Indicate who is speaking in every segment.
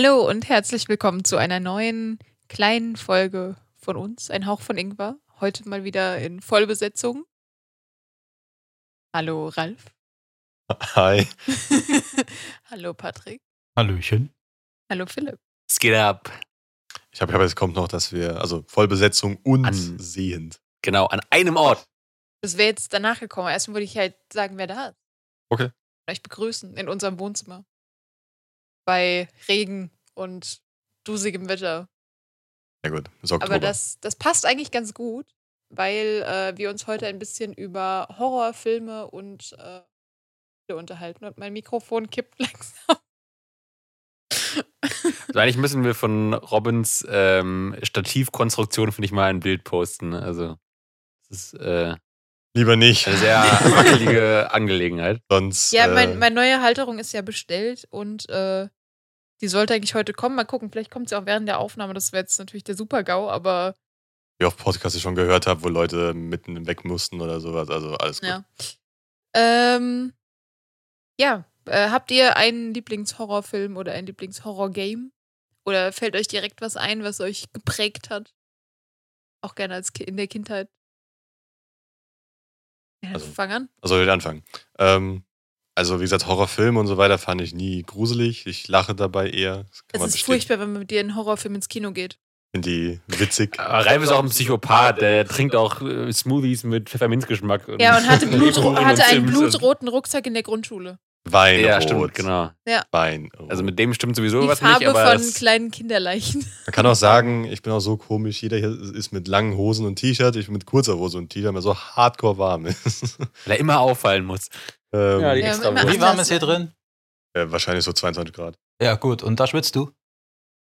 Speaker 1: Hallo und herzlich willkommen zu einer neuen kleinen Folge von uns, ein Hauch von Ingwer. Heute mal wieder in Vollbesetzung. Hallo Ralf.
Speaker 2: Hi.
Speaker 1: Hallo Patrick.
Speaker 3: Hallöchen.
Speaker 1: Hallo Philipp.
Speaker 4: Es geht ab.
Speaker 2: Ich habe, jetzt kommt noch, dass wir, also Vollbesetzung und
Speaker 4: An-
Speaker 2: sehend.
Speaker 4: Genau, an einem Ort.
Speaker 1: Das wäre jetzt danach gekommen. Erstmal würde ich halt sagen, wer da ist.
Speaker 2: Okay.
Speaker 1: Euch begrüßen in unserem Wohnzimmer. Bei Regen und dusigem Wetter.
Speaker 2: Ja gut, ist Oktober.
Speaker 1: Aber das, das passt eigentlich ganz gut, weil äh, wir uns heute ein bisschen über Horrorfilme und äh, unterhalten und mein Mikrofon kippt langsam.
Speaker 4: Also eigentlich müssen wir von Robins ähm, Stativkonstruktion, finde ich, mal ein Bild posten. Also, das ist äh,
Speaker 2: Lieber nicht.
Speaker 4: eine sehr wackelige Angelegenheit.
Speaker 2: Sonst.
Speaker 1: Ja,
Speaker 2: äh,
Speaker 1: mein, meine neue Halterung ist ja bestellt und äh, die sollte eigentlich heute kommen. Mal gucken, vielleicht kommt sie auch während der Aufnahme. Das wäre jetzt natürlich der Super-GAU, aber
Speaker 2: wie oft Podcasts ich schon gehört habe, wo Leute mitten weg mussten oder sowas. Also alles gut.
Speaker 1: ja. Ähm, ja, äh, habt ihr einen Lieblingshorrorfilm oder ein Lieblingshorror-Game? Oder fällt euch direkt was ein, was euch geprägt hat? Auch gerne als in der Kindheit. Ja,
Speaker 2: Also-
Speaker 1: fang an.
Speaker 2: Also ich anfangen. Ähm, also wie gesagt, Horrorfilme und so weiter fand ich nie gruselig. Ich lache dabei eher. Das kann
Speaker 1: Es
Speaker 2: man
Speaker 1: ist furchtbar, wenn man mit dir in einen Horrorfilm ins Kino geht.
Speaker 2: Finde die witzig.
Speaker 4: Aber Ralf ist auch ein Psychopath, der trinkt auch äh, Smoothies mit Pfefferminzgeschmack.
Speaker 1: Ja, und hatte, Blut, hatte einen blutroten Rucksack in der Grundschule.
Speaker 2: Weinrot.
Speaker 4: Ja, stimmt, genau.
Speaker 2: Weinrot.
Speaker 4: Also mit dem stimmt sowieso
Speaker 1: Die
Speaker 4: was
Speaker 1: Farbe
Speaker 4: nicht, aber
Speaker 1: von kleinen Kinderleichen.
Speaker 2: Man kann auch sagen, ich bin auch so komisch. Jeder hier ist mit langen Hosen und T-Shirt. Ich bin mit kurzer Hose und T-Shirt, weil so hardcore warm ist.
Speaker 4: weil er immer auffallen muss.
Speaker 2: ähm,
Speaker 4: Ja, die
Speaker 1: Ja,
Speaker 4: extra
Speaker 3: Wie warm ist hier drin?
Speaker 2: äh, wahrscheinlich so 22 Grad.
Speaker 3: Ja, gut. Und da schwitzt du?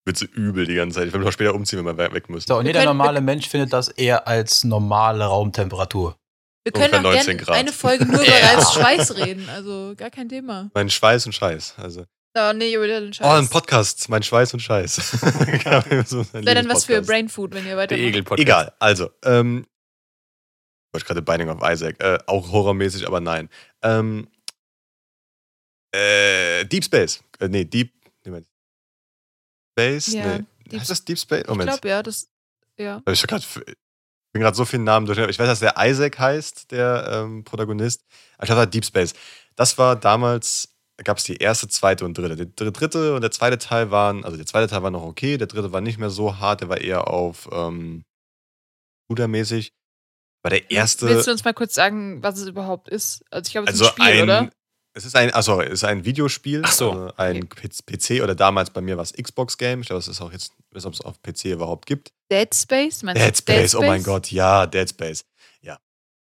Speaker 2: Wird so übel die ganze Zeit. Ich will mich auch später umziehen, wenn wir we- weg müssen.
Speaker 3: So, und jeder normale Mensch findet das eher als normale Raumtemperatur.
Speaker 1: Wir können auch
Speaker 2: 19
Speaker 1: gerne
Speaker 2: Grad.
Speaker 1: eine Folge nur über
Speaker 4: Ja.
Speaker 1: Ralfs Schweiß reden. Also gar kein Thema.
Speaker 2: Mein Schweiß und Scheiß. Also,
Speaker 1: Oh, nee, über den Scheiß.
Speaker 2: oh, ein Podcast. Mein Schweiß und Scheiß. so
Speaker 1: Wäre dann was für Brain Food, wenn ihr.
Speaker 4: Egel-Podcast.
Speaker 2: Egal, also, ähm, ich wollte gerade Binding of Isaac, äh, auch horrormäßig, aber nein. Ähm, äh, Deep Space. Äh, nee, Deep. Nee. Space?
Speaker 1: Ja,
Speaker 2: nee.
Speaker 1: Deep-
Speaker 2: heißt das Deep Space?
Speaker 1: Ich
Speaker 2: Moment.
Speaker 1: glaube, ja, das. Ja.
Speaker 2: Ich, hab ich bin gerade so viele Namen durch. Ich weiß, dass der Isaac heißt, der ähm, Protagonist. Ich glaube, Deep Space. Das war damals, gab es die erste, zweite und dritte. Der dr- dritte und der zweite Teil waren, also der zweite Teil war noch okay, der dritte war nicht mehr so hart, der war eher auf ähm, Shooter-mäßig. Aber der erste,
Speaker 1: Willst du uns mal kurz sagen, was es überhaupt ist? Also, ich glaube, es ist
Speaker 2: also
Speaker 1: ein Spiel, oder?
Speaker 2: Es ist ein, achso, es ist ein Videospiel.
Speaker 4: Ach so,
Speaker 2: also ein PC oder damals bei mir war es Xbox-Game. Ich glaube, es ist auch jetzt, weiß ob es auf PC überhaupt gibt.
Speaker 1: Dead Space? Meinst du
Speaker 2: Dead Space, oh mein Gott, ja, Dead Space. Ja.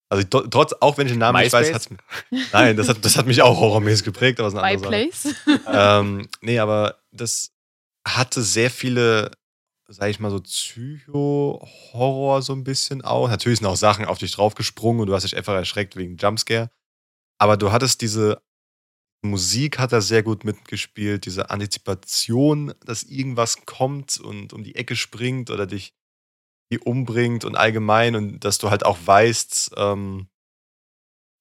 Speaker 2: Also trotz, auch wenn ich den Namen nicht weiß,
Speaker 4: MySpace?
Speaker 2: hat's Nein, das hat, das hat mich auch horrormäßig geprägt, aber es ist eine
Speaker 1: My
Speaker 2: andere
Speaker 1: Place?
Speaker 2: Sache. ähm, nee, aber das hatte sehr viele, sag ich mal so, Psycho-Horror so ein bisschen auch. Natürlich sind auch Sachen auf dich draufgesprungen und du hast dich einfach erschreckt wegen Jumpscare. Aber du hattest diese Musik hat da sehr gut mitgespielt, diese Antizipation, dass irgendwas kommt und um die Ecke springt oder dich die umbringt und allgemein und dass du halt auch weißt, ähm,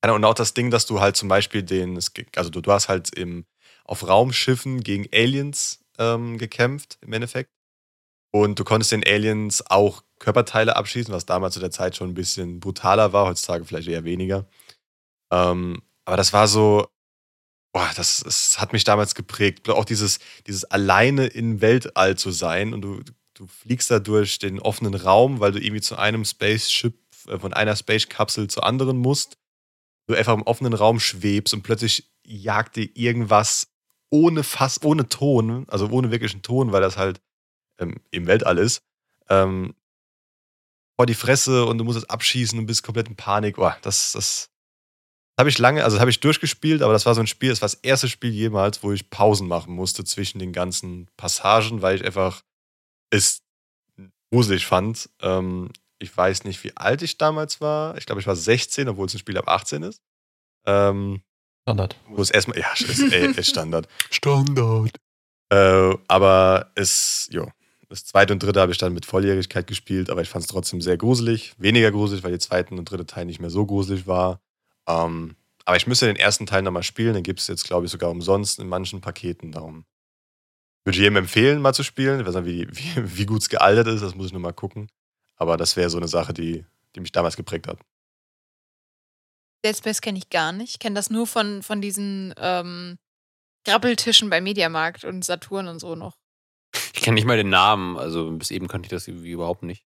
Speaker 2: und auch das Ding, dass du halt zum Beispiel den, also du, du hast halt im, auf Raumschiffen gegen Aliens ähm, gekämpft, im Endeffekt. Und du konntest den Aliens auch Körperteile abschießen, was damals zu der Zeit schon ein bisschen brutaler war, heutzutage vielleicht eher weniger. Ähm, aber das war so, boah, das, das hat mich damals geprägt. Auch dieses, dieses alleine im Weltall zu sein und du, du fliegst da durch den offenen Raum, weil du irgendwie zu einem Spaceship, äh, von einer Space-Kapsel zur anderen musst. Du einfach im offenen Raum schwebst und plötzlich jagt dir irgendwas ohne Fass, ohne Ton, also ohne wirklichen Ton, weil das halt ähm, im Weltall ist, ähm, vor die Fresse und du musst es abschießen und bist komplett in Panik. Boah, das, das Habe ich lange, also habe ich durchgespielt, aber das war so ein Spiel, das war das erste Spiel jemals, wo ich Pausen machen musste zwischen den ganzen Passagen, weil ich einfach es gruselig fand. Ähm, ich weiß nicht, wie alt ich damals war. Ich glaube, ich war 16, obwohl es ein Spiel ab 18 ist. Ähm,
Speaker 3: Standard.
Speaker 2: wo es erstmal, ja, ist, ey, ist Standard.
Speaker 4: Standard.
Speaker 2: Äh, aber es, jo, das zweite und dritte habe ich dann mit Volljährigkeit gespielt, aber ich fand es trotzdem sehr gruselig. Weniger gruselig, weil der zweite und dritte Teil nicht mehr so gruselig war. Ähm, aber ich müsste den ersten Teil nochmal spielen. Den gibt es jetzt, glaube ich, sogar umsonst in manchen Paketen. Darum würde ich jedem empfehlen, mal zu spielen. Ich weiß nicht, wie, wie, wie gut es gealtert ist, das muss ich nur mal gucken. Aber das wäre so eine Sache, die, die mich damals geprägt hat.
Speaker 1: Dead Space kenne ich gar nicht. Ich kenne das nur von, von diesen ähm, Grabbeltischen bei Mediamarkt und Saturn und so noch.
Speaker 4: Ich kenne nicht mal den Namen, also bis eben kannte ich das irgendwie überhaupt nicht.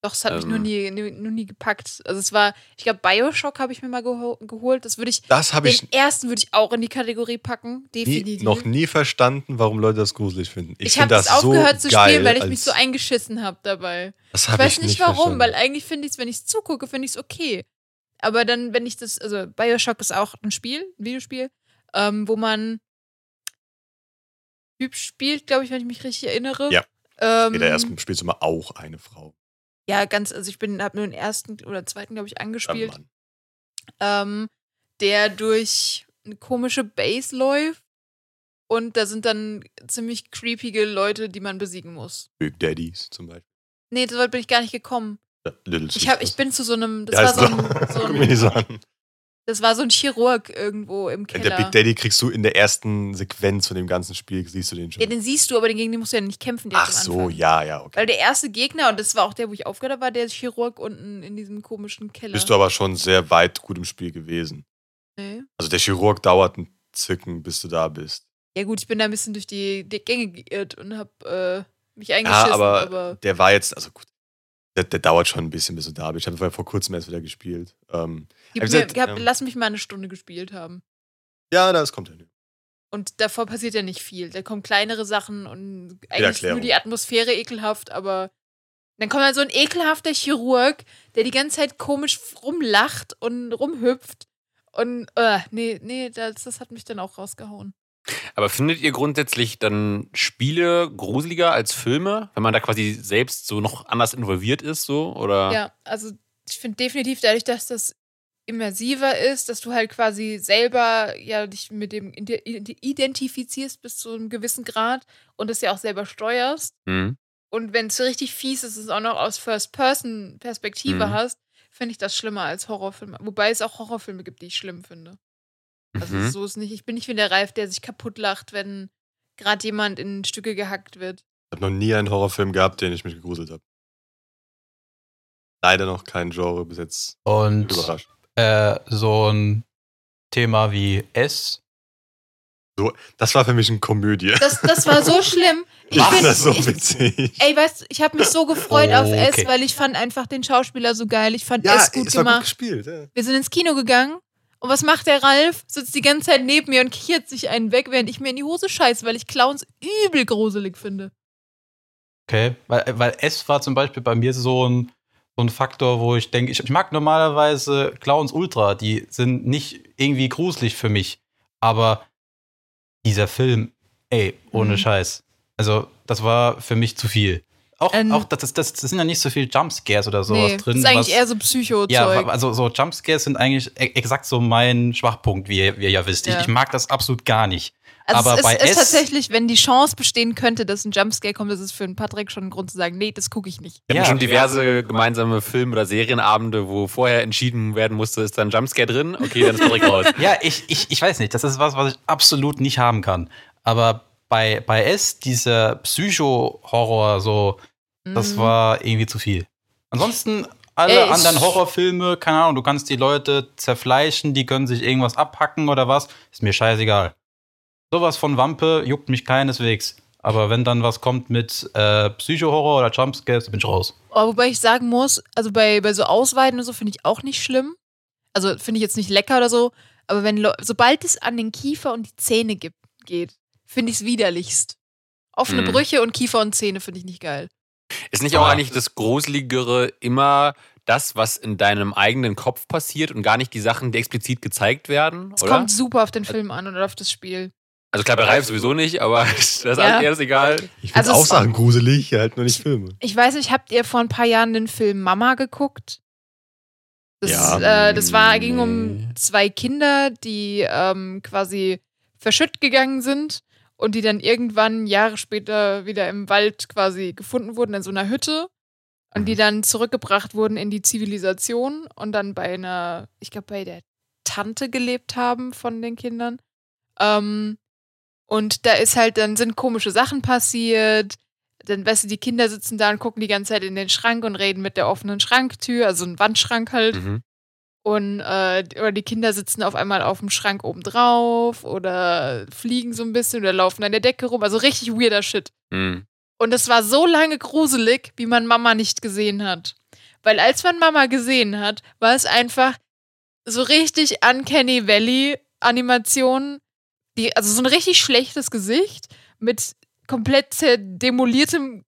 Speaker 1: Doch, es hat mich nur
Speaker 4: Ähm.
Speaker 1: nie, nie, nur nie gepackt. Also es war, ich glaube, Bioshock habe ich mir mal geho geholt. Das würde ich,
Speaker 2: Das habe ich
Speaker 1: den ersten würde ich auch in die Kategorie packen.
Speaker 2: nie,
Speaker 1: Definitiv.
Speaker 2: noch nie verstanden, warum Leute das gruselig finden. Ich,
Speaker 1: ich habe
Speaker 2: das
Speaker 1: es
Speaker 2: so
Speaker 1: aufgehört zu spielen, weil ich mich so eingeschissen habe dabei.
Speaker 2: Das
Speaker 1: Ich
Speaker 2: hab
Speaker 1: weiß nicht, warum,
Speaker 2: verstanden.
Speaker 1: weil eigentlich finde ich es, wenn ich es zugucke, finde ich es okay. Aber dann, wenn ich das, also Bioshock ist auch ein Spiel, ein Videospiel, ähm, wo man Typ spielt, glaube ich, wenn ich mich richtig erinnere.
Speaker 2: Ja.
Speaker 1: Ähm,
Speaker 2: Jeder ersten spielst du mal auch eine Frau.
Speaker 1: Ja, ganz, also ich bin, habe nur den ersten oder zweiten, glaube ich, angespielt,
Speaker 2: Mann.
Speaker 1: ähm, der durch eine komische Base läuft. Und da sind dann ziemlich creepige Leute, die man besiegen muss.
Speaker 2: Big Daddies zum Beispiel.
Speaker 1: Nee, so weit bin ich gar nicht gekommen. Ich, hab, ich bin zu so einem, das
Speaker 2: Ja,
Speaker 1: war so ein, so ein. Das war so ein Chirurg irgendwo im
Speaker 2: Der
Speaker 1: Keller.
Speaker 2: Big Daddy kriegst du in der ersten Sequenz von dem ganzen Spiel, siehst du den schon.
Speaker 1: Ja, den siehst du, aber gegen den musst du ja nicht kämpfen.
Speaker 2: Ach so, ja, ja, okay.
Speaker 1: Weil der erste Gegner, und das war auch der, wo ich aufgehört habe, war der Chirurg unten in diesem komischen Keller.
Speaker 2: Bist du aber schon sehr weit gut im Spiel gewesen.
Speaker 1: nee.
Speaker 2: Also der Chirurg dauert ein Zicken, bis du da bist.
Speaker 1: Ja gut, ich bin da ein bisschen durch die, die Gänge geirrt und hab äh, mich
Speaker 2: Ja,
Speaker 1: eingeschissen,
Speaker 2: aber,
Speaker 1: aber,
Speaker 2: der war jetzt, also gut, der, der dauert schon ein bisschen, bis du da bist. Ich habe vor kurzem erst wieder gespielt. Ähm,
Speaker 1: gib mir,
Speaker 2: gesagt,
Speaker 1: hab,
Speaker 2: ähm,
Speaker 1: lass mich mal eine Stunde gespielt haben.
Speaker 2: ja, das kommt hin.
Speaker 1: Und davor passiert ja nicht viel. Da kommen kleinere Sachen und eigentlich nur die Atmosphäre ekelhaft, aber dann kommt halt so ein ekelhafter Chirurg, der die ganze Zeit komisch rumlacht und rumhüpft. Und äh, nee, nee, das, das hat mich dann auch rausgehauen.
Speaker 4: Aber findet ihr grundsätzlich dann Spiele gruseliger als Filme, wenn man da quasi selbst so noch anders involviert ist, so? Oder?
Speaker 1: Ja, also ich finde definitiv dadurch, dass das immersiver ist, dass du halt quasi selber ja dich mit dem ide- ide- identifizierst bis zu einem gewissen Grad und das ja auch selber steuerst.
Speaker 4: Mhm.
Speaker 1: Und wenn es richtig fies ist, es auch noch aus First-Person-Perspektive
Speaker 4: Mhm.
Speaker 1: hast, finde ich das schlimmer als Horrorfilme. Wobei es auch Horrorfilme gibt, die ich schlimm finde. Also
Speaker 4: Mhm.
Speaker 1: so ist nicht. Ich bin nicht wie der Ralf, der sich kaputt lacht, wenn gerade jemand in Stücke gehackt wird.
Speaker 2: Ich habe noch nie einen Horrorfilm gehabt, den ich mich gegruselt habe. Leider noch kein Genre bis jetzt
Speaker 3: Und
Speaker 2: überrascht.
Speaker 3: Äh, so ein Thema wie S.
Speaker 2: Das war für mich eine Komödie.
Speaker 1: Das, das war so schlimm. Ich
Speaker 2: War
Speaker 1: bin,
Speaker 2: das so
Speaker 1: ich,
Speaker 2: witzig?
Speaker 1: Ey, weißt du, ich habe mich so gefreut auf
Speaker 3: Okay.
Speaker 1: S, weil ich fand einfach den Schauspieler so geil. Ich fand
Speaker 2: ja,
Speaker 1: S gut
Speaker 2: es war gut
Speaker 1: gemacht.
Speaker 2: gespielt. Ja.
Speaker 1: Wir sind ins Kino gegangen und was macht der Ralf? Sitzt die ganze Zeit neben mir und kichert sich einen weg, während ich mir in die Hose scheiße, weil ich Clowns übel gruselig finde.
Speaker 3: Okay. Weil, weil S war zum Beispiel bei mir so ein, so ein Faktor, wo ich denke, ich, ich mag normalerweise Clowns Ultra, die sind nicht irgendwie gruselig für mich. Aber dieser Film, ey, ohne
Speaker 1: Mhm.
Speaker 3: Scheiß. Also, das war für mich zu viel. Auch,
Speaker 1: Ähm,
Speaker 3: auch das, das, das sind ja nicht so viel Jumpscares oder sowas
Speaker 1: nee,
Speaker 3: drin.
Speaker 1: das ist eigentlich
Speaker 3: was-
Speaker 1: eher so Psycho-Zeug.
Speaker 3: Ja, also so Jumpscares sind eigentlich e- exakt so mein Schwachpunkt, wie ihr, wie ihr ja wisst.
Speaker 1: Ja.
Speaker 3: Ich, ich mag das absolut gar nicht.
Speaker 1: also
Speaker 3: aber
Speaker 1: es ist,
Speaker 3: bei
Speaker 1: ist tatsächlich, wenn die Chance bestehen könnte, dass ein Jumpscare kommt, das ist für einen Patrick schon ein Grund zu sagen, nee, das gucke ich nicht.
Speaker 4: Wir
Speaker 3: Ja.
Speaker 4: hatten schon diverse gemeinsame Film- oder Serienabende, wo vorher entschieden werden musste, ist da ein Jumpscare drin? Okay, dann ist Patrick raus.
Speaker 3: Ja, ich, ich, ich weiß nicht. Das ist was, was ich absolut nicht haben kann. Aber bei, bei S, dieser Psycho-Horror, so, das
Speaker 1: Mhm.
Speaker 3: war irgendwie zu viel. Ansonsten alle
Speaker 1: Ey,
Speaker 3: anderen Horrorfilme, keine Ahnung, du kannst die Leute zerfleischen, die können sich irgendwas abhacken oder was, ist mir scheißegal. Sowas von Wampe juckt mich keineswegs. Aber wenn dann was kommt mit äh, Psycho-Horror oder Jumpscares, bin ich raus.
Speaker 1: Oh, wobei ich sagen muss, also bei, bei so Ausweiten und so finde ich auch nicht schlimm. Also finde ich jetzt nicht lecker oder so. Aber wenn sobald es an den Kiefer und die Zähne gibt, geht, finde ich es widerlichst. Offene
Speaker 4: Mhm.
Speaker 1: Brüche und Kiefer und Zähne finde ich nicht geil.
Speaker 4: Ist nicht auch
Speaker 3: Ah.
Speaker 4: eigentlich das Gruseligere immer das, was in deinem eigenen Kopf passiert und gar nicht die Sachen, die explizit gezeigt werden,
Speaker 1: Es
Speaker 4: oder?
Speaker 1: kommt super auf den Film an oder auf das Spiel.
Speaker 4: Also klar, bei Ralf sowieso nicht, aber das ist
Speaker 1: Ja.
Speaker 4: eher ist egal.
Speaker 2: Ich finde
Speaker 1: Also
Speaker 2: auch Sachen gruselig, halt nur nicht Filme.
Speaker 1: Ich weiß nicht, habt ihr vor ein paar Jahren den Film Mama geguckt? Das,
Speaker 2: Ja,
Speaker 1: äh, das war, ging
Speaker 4: nee.
Speaker 1: um zwei Kinder, die ähm, quasi verschütt gegangen sind und die dann irgendwann Jahre später wieder im Wald quasi gefunden wurden in so einer Hütte und die dann zurückgebracht wurden in die Zivilisation und dann bei einer, ich glaube, bei der Tante gelebt haben von den Kindern. Ähm, und da ist halt, dann sind komische Sachen passiert. Dann, weißt du, die Kinder sitzen da und gucken die ganze Zeit in den Schrank und reden mit der offenen Schranktür, also ein Wandschrank halt.
Speaker 4: Mhm.
Speaker 1: Und äh, oder die Kinder sitzen auf einmal auf dem Schrank oben drauf oder fliegen so ein bisschen oder laufen an der Decke rum. Also richtig weirder Shit.
Speaker 4: Mhm.
Speaker 1: Und es war so lange gruselig, wie man Mama nicht gesehen hat. Weil als man Mama gesehen hat, war es einfach so richtig Uncanny Valley Animation, die also so ein richtig schlechtes Gesicht mit komplett demoliertem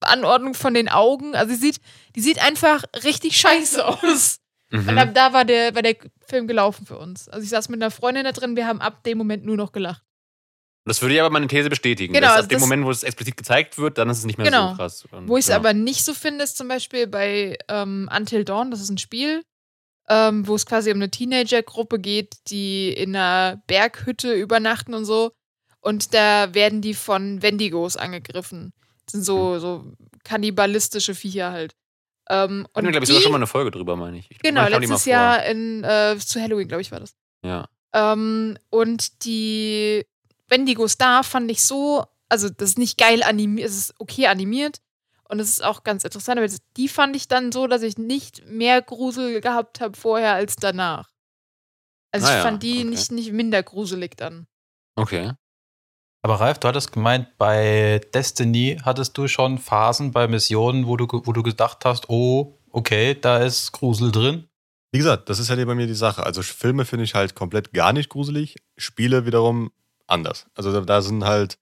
Speaker 1: Anordnung von den Augen. Also sie sieht, die sieht einfach richtig scheiße aus. Und
Speaker 4: Mhm.
Speaker 1: ab da war der, war der Film gelaufen für uns. Also ich saß mit einer Freundin da drin, wir haben ab dem Moment nur noch gelacht.
Speaker 4: Das würde ja aber meine These bestätigen.
Speaker 1: Genau,
Speaker 4: dass
Speaker 1: also
Speaker 4: ab dem Moment, wo es explizit gezeigt wird, dann ist es nicht mehr
Speaker 1: Genau.
Speaker 4: so krass. Und,
Speaker 1: Wo ich es
Speaker 4: ja.
Speaker 1: aber nicht so finde, ist zum Beispiel bei ähm, Until Dawn, das ist ein Spiel, ähm, wo es quasi um eine Teenagergruppe geht, die in einer Berghütte übernachten und so. Und da werden die von Wendigos angegriffen. Das sind so, so kannibalistische Viecher halt. Ähm,
Speaker 4: Hatten wir, glaube ich, sogar schon mal eine Folge drüber, meine ich. ich
Speaker 1: Genau, letztes. Jahr in, äh, zu Halloween, glaube ich, war das.
Speaker 4: Ja.
Speaker 1: Ähm, und die Wendigos da fand ich so, also das ist nicht geil animiert, es ist okay animiert und es ist auch ganz interessant, aber die fand ich dann so, dass ich nicht mehr Grusel gehabt habe vorher als danach. Also
Speaker 4: Ah
Speaker 1: ich
Speaker 4: ja,
Speaker 1: fand die
Speaker 4: okay.
Speaker 1: nicht, nicht minder gruselig dann.
Speaker 4: Okay.
Speaker 3: Aber Ralf, du hattest gemeint, bei Destiny hattest du schon Phasen bei Missionen, wo du, wo du gedacht hast, oh, okay, da ist Grusel drin.
Speaker 2: Wie gesagt, das ist halt bei mir die Sache. Also Filme finde ich halt komplett gar nicht gruselig, Spiele wiederum anders. Also da- da sind halt